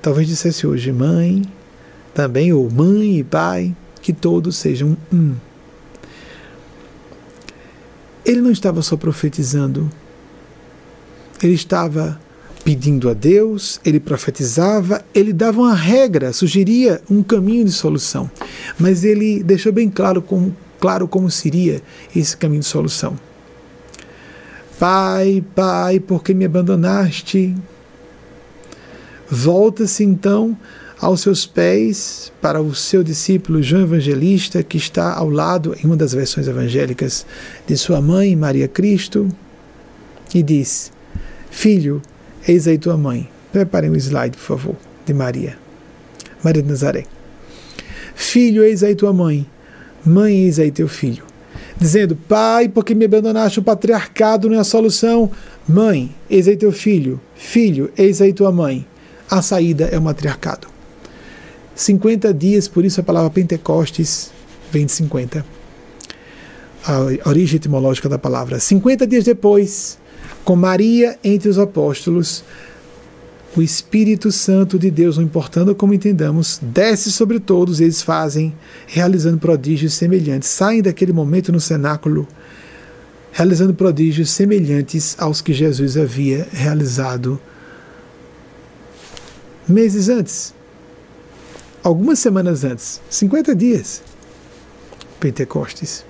talvez dissesse hoje mãe, também, ou mãe e pai, que todos sejam um. Ele não estava só profetizando, ele estava pedindo a Deus, ele profetizava, ele dava uma regra, sugeria um caminho de solução, mas ele deixou bem claro como, claro como seria esse caminho de solução. Pai, Pai, por que me abandonaste? Volta-se então aos seus pés para o seu discípulo João Evangelista, que está ao lado, em uma das versões evangélicas, de sua mãe, Maria Cristo, e diz: Filho, eis aí tua mãe. Preparem o slide, por favor, de Maria. Maria de Nazaré. Filho, eis aí tua mãe. Mãe, eis aí teu filho. Dizendo, pai, porque me abandonaste, o patriarcado não é a solução. Mãe, eis aí teu filho. Filho, eis aí tua mãe. A saída é o matriarcado. 50 dias, por isso a palavra Pentecostes vem de 50. A origem etimológica da palavra. 50 dias depois, com Maria entre os apóstolos, o Espírito Santo de Deus, não importando como entendamos, desce sobre todos, eles fazem, realizando prodígios semelhantes. Saem daquele momento no cenáculo, realizando prodígios semelhantes aos que Jesus havia realizado meses antes, algumas semanas antes, 50 dias. Pentecostes.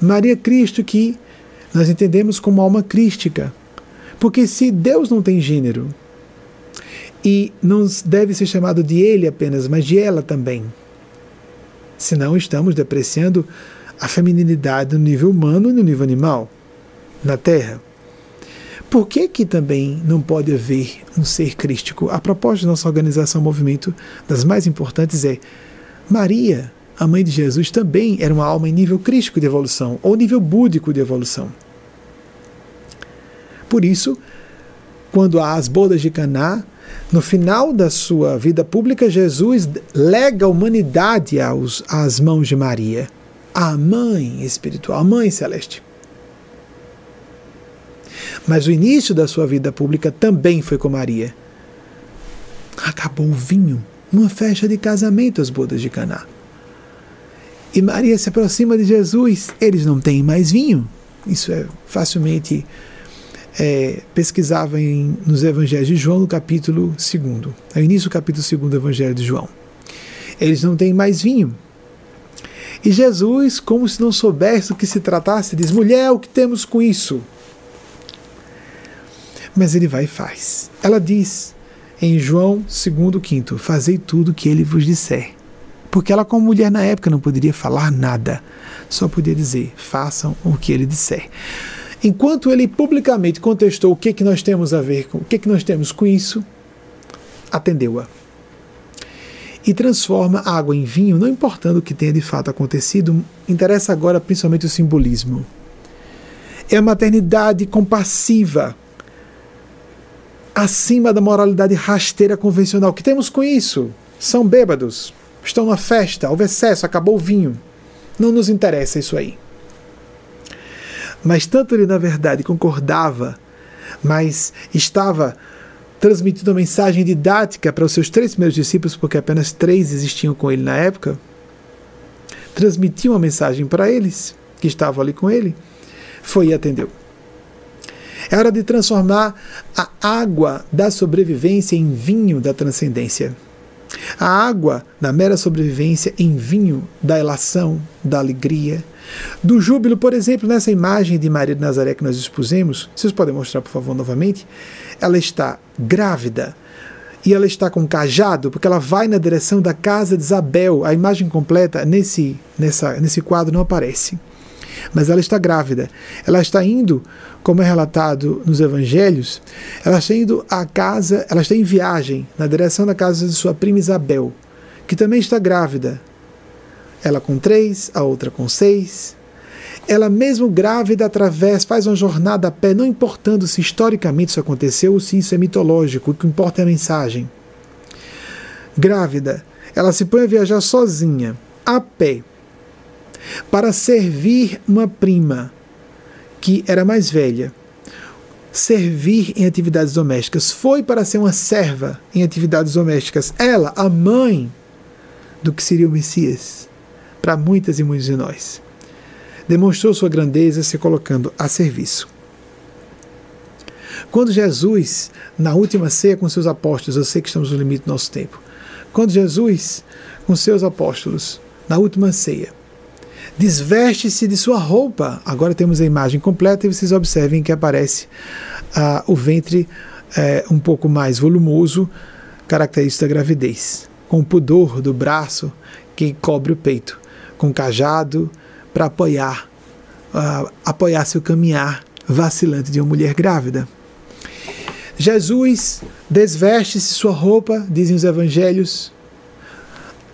Maria Cristo que nós entendemos como alma crística. Porque se Deus não tem gênero, e não deve ser chamado de ele apenas, mas de ela também. Senão estamos depreciando a feminilidade no nível humano e no nível animal, na Terra. Por que, que também não pode haver um ser crístico? A proposta da nossa organização Movimento, das mais importantes, é Maria, a mãe de Jesus, também era uma alma em nível crístico de evolução, ou nível búdico de evolução. Por isso, quando há as bodas de Caná, no final da sua vida pública, Jesus lega a humanidade aos, às mãos de Maria, a mãe espiritual, a mãe celeste. Mas o início da sua vida pública também foi com Maria. Acabou o vinho numa festa de casamento às bodas de Caná. E Maria se aproxima de Jesus. Eles não têm mais vinho. Isso é facilmente é, em, nos evangelhos de João, no capítulo 2. É o início do capítulo 2 do evangelho de João. Eles não têm mais vinho. E Jesus, como se não soubesse do que se tratasse, diz: Mulher, o que temos com isso? Mas ele vai e faz. Ela diz em João 2,5: Fazei tudo o que ele vos disser. Porque ela, como mulher na época, não poderia falar nada, só podia dizer: façam o que ele disser. Enquanto ele publicamente contestou o que, que nós temos a ver com o que, que nós temos com isso, atendeu-a. E transforma a água em vinho, não importando o que tenha de fato acontecido, interessa agora principalmente o simbolismo. É a maternidade compassiva acima da moralidade rasteira convencional. O que temos com isso? São bêbados, estão na festa, houve excesso, acabou o vinho. Não nos interessa isso aí. Mas tanto ele, na verdade, concordava, mas estava transmitindo uma mensagem didática para os seus três primeiros discípulos, porque apenas três existiam com ele na época, transmitiu uma mensagem para eles, que estavam ali com ele, foi e atendeu. É hora de transformar a água da sobrevivência em vinho da transcendência. A água da mera sobrevivência em vinho da elação, da alegria, do júbilo, por exemplo, nessa imagem de Maria de Nazaré que nós expusemos, vocês podem mostrar, por favor, novamente? Ela está grávida e ela está com cajado, porque ela vai na direção da casa de Isabel. A imagem completa nesse, nessa, nesse quadro não aparece. Mas ela está grávida. Ela está indo, como é relatado nos evangelhos, ela está indo à casa, ela está em viagem na direção da casa de sua prima Isabel, que também está grávida. Ela com três, a outra com seis. Ela, mesmo grávida, através, faz uma jornada a pé, não importando se historicamente isso aconteceu ou se isso é mitológico, o que importa é a mensagem. Grávida, ela se põe a viajar sozinha, a pé, para servir uma prima que era mais velha. Servir em atividades domésticas. Foi para ser uma serva em atividades domésticas. Ela, a mãe do que seria o Messias, para muitas e muitos de nós. Demonstrou sua grandeza se colocando a serviço. Quando Jesus, na última ceia com seus apóstolos, eu sei que estamos no limite do nosso tempo, quando Jesus, com seus apóstolos, na última ceia, desveste-se de sua roupa. Agora temos a imagem completa e vocês observem que aparece ah, o ventre eh, um pouco mais volumoso, característica da gravidez, com o pudor do braço que cobre o peito, com cajado para apoiar, ah, apoiar seu caminhar vacilante de uma mulher grávida. Jesus desveste-se sua roupa, dizem os evangelhos.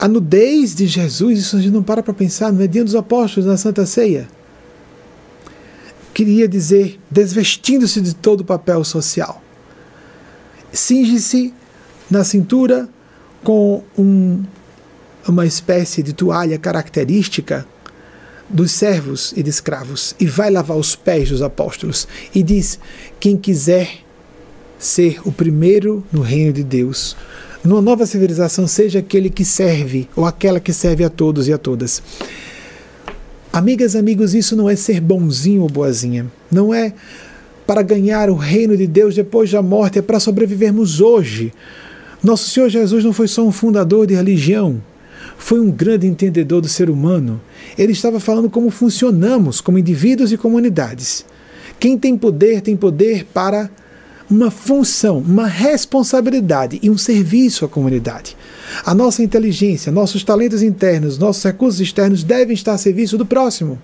A nudez de Jesus, isso a gente não para para pensar, no é dia dos apóstolos, na Santa Ceia. Queria dizer, desvestindo-se de todo o papel social. Cinge-se na cintura com um, uma espécie de toalha característica dos servos e de escravos e vai lavar os pés dos apóstolos e diz: quem quiser ser o primeiro no reino de Deus. Numa nova civilização, seja aquele que serve ou aquela que serve a todos e a todas. Amigas, amigos, isso não é ser bonzinho ou boazinha. Não é para ganhar o reino de Deus depois da morte, é para sobrevivermos hoje. Nosso Senhor Jesus não foi só um fundador de religião, foi um grande entendedor do ser humano. Ele estava falando como funcionamos como indivíduos e comunidades. Quem tem poder tem poder para uma função, uma responsabilidade e um serviço à comunidade. A nossa inteligência, nossos talentos internos, nossos recursos externos devem estar a serviço do próximo,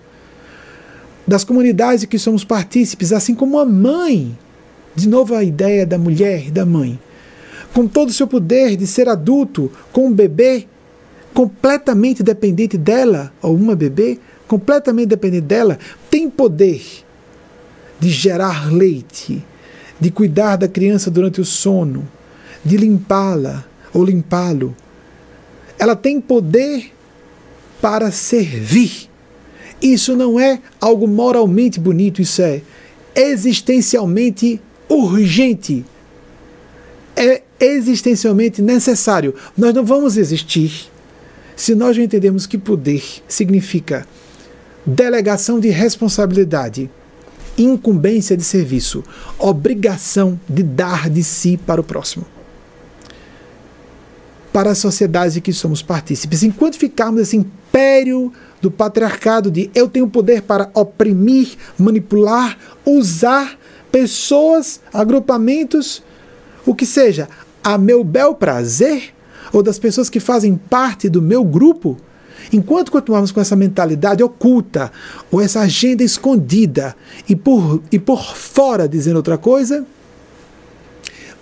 das comunidades que somos partícipes, assim como a mãe. De novo, a ideia da mulher e da mãe. Com todo o seu poder de ser adulto, com um bebê completamente dependente dela, ou uma bebê completamente dependente dela, tem poder de gerar leite, de cuidar da criança durante o sono, de limpá-la ou limpá-lo. Ela tem poder para servir. Isso não é algo moralmente bonito, isso é existencialmente urgente. É existencialmente necessário. Nós não vamos existir se nós não entendermos que poder significa delegação de responsabilidade incumbência de serviço, obrigação de dar de si para o próximo. Para a sociedade que somos partícipes. Enquanto ficarmos esse império do patriarcado de eu tenho poder para oprimir, manipular, usar pessoas, agrupamentos, o que seja, a meu bel prazer, ou das pessoas que fazem parte do meu grupo, Enquanto continuarmos com essa mentalidade oculta, ou essa agenda escondida, e por, e por fora dizendo outra coisa,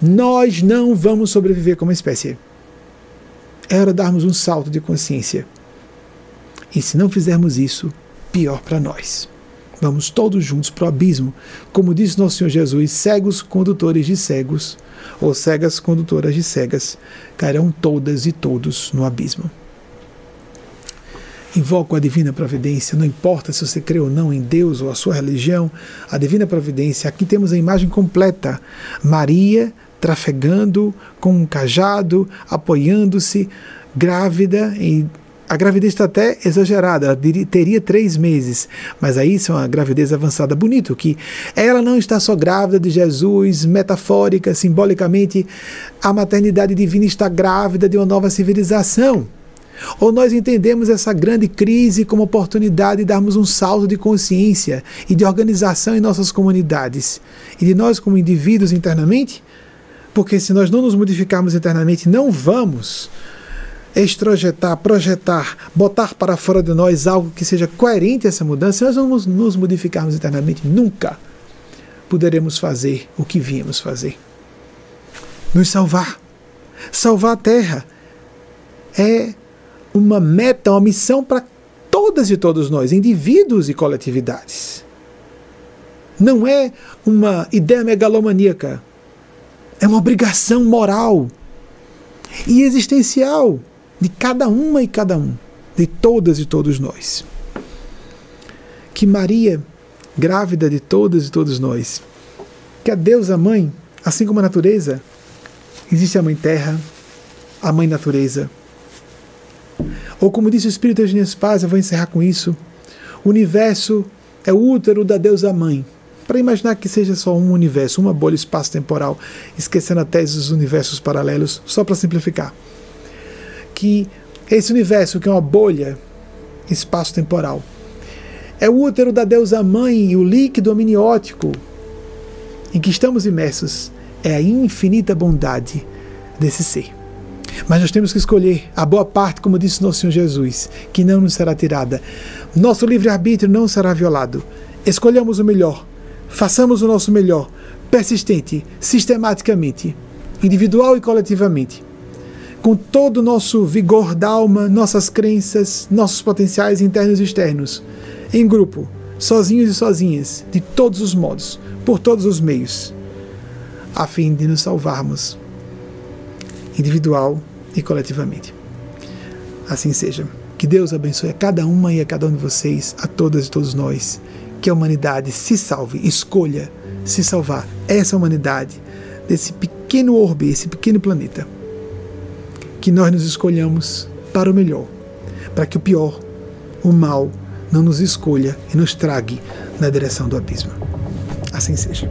nós não vamos sobreviver como espécie. É hora de darmos um salto de consciência. E se não fizermos isso, pior para nós. Vamos todos juntos para o abismo. Como disse nosso Senhor Jesus, cegos condutores de cegos, ou cegas condutoras de cegas, cairão todas e todos no abismo. Invoco a divina providência, não importa se você crê ou não em Deus ou a sua religião, a divina providência. Aqui temos a imagem completa: Maria trafegando com um cajado, apoiando-se, grávida e a gravidez está até exagerada, ela teria três meses, mas aí isso é uma gravidez avançada. Bonito que ela não está só grávida de Jesus, metafórica, simbolicamente, a maternidade divina está grávida de uma nova civilização. Ou nós entendemos essa grande crise como oportunidade de darmos um salto de consciência e de organização em nossas comunidades e de nós como indivíduos internamente? Porque se nós não nos modificarmos internamente, não vamos extrojetar, projetar, botar para fora de nós algo que seja coerente a essa mudança, nós vamos nos modificarmos internamente. Nunca poderemos fazer o que viemos fazer. Nos salvar. Salvar a terra é uma meta, uma missão para todas e todos nós, indivíduos e coletividades. Não é uma ideia megalomaníaca. É uma obrigação moral e existencial de cada uma e cada um, de todas e todos nós. Que Maria, grávida de todas e todos nós, que a Deus, a Mãe, assim como a natureza, existe a Mãe Terra, a Mãe Natureza. Ou como disse o Espírito Eugênio Paz, eu vou encerrar com isso, o universo é o útero da deusa Mãe para imaginar que seja só um universo, uma bolha espaço-temporal, esquecendo a tese dos universos paralelos, só para simplificar. Que esse universo, que é uma bolha espaço-temporal, é o útero da deusa mãe e o líquido amniótico em que estamos imersos é a infinita bondade desse ser. Mas nós temos que escolher a boa parte, como disse nosso Senhor Jesus, que não nos será tirada. Nosso livre-arbítrio não será violado. Escolhamos o melhor, Façamos o nosso melhor, persistente, sistematicamente, individual e coletivamente. Com todo o nosso vigor da alma, nossas crenças, nossos potenciais internos e externos, em grupo, sozinhos e sozinhas, de todos os modos, por todos os meios, a fim de nos salvarmos, individual e coletivamente. Assim seja. Que Deus abençoe a cada uma e a cada um de vocês, a todas e todos nós que a humanidade se salve, escolha se salvar, essa humanidade, desse pequeno orbe, esse pequeno planeta. Que nós nos escolhamos para o melhor, para que o pior, o mal, não nos escolha e nos trague na direção do abismo. Assim seja.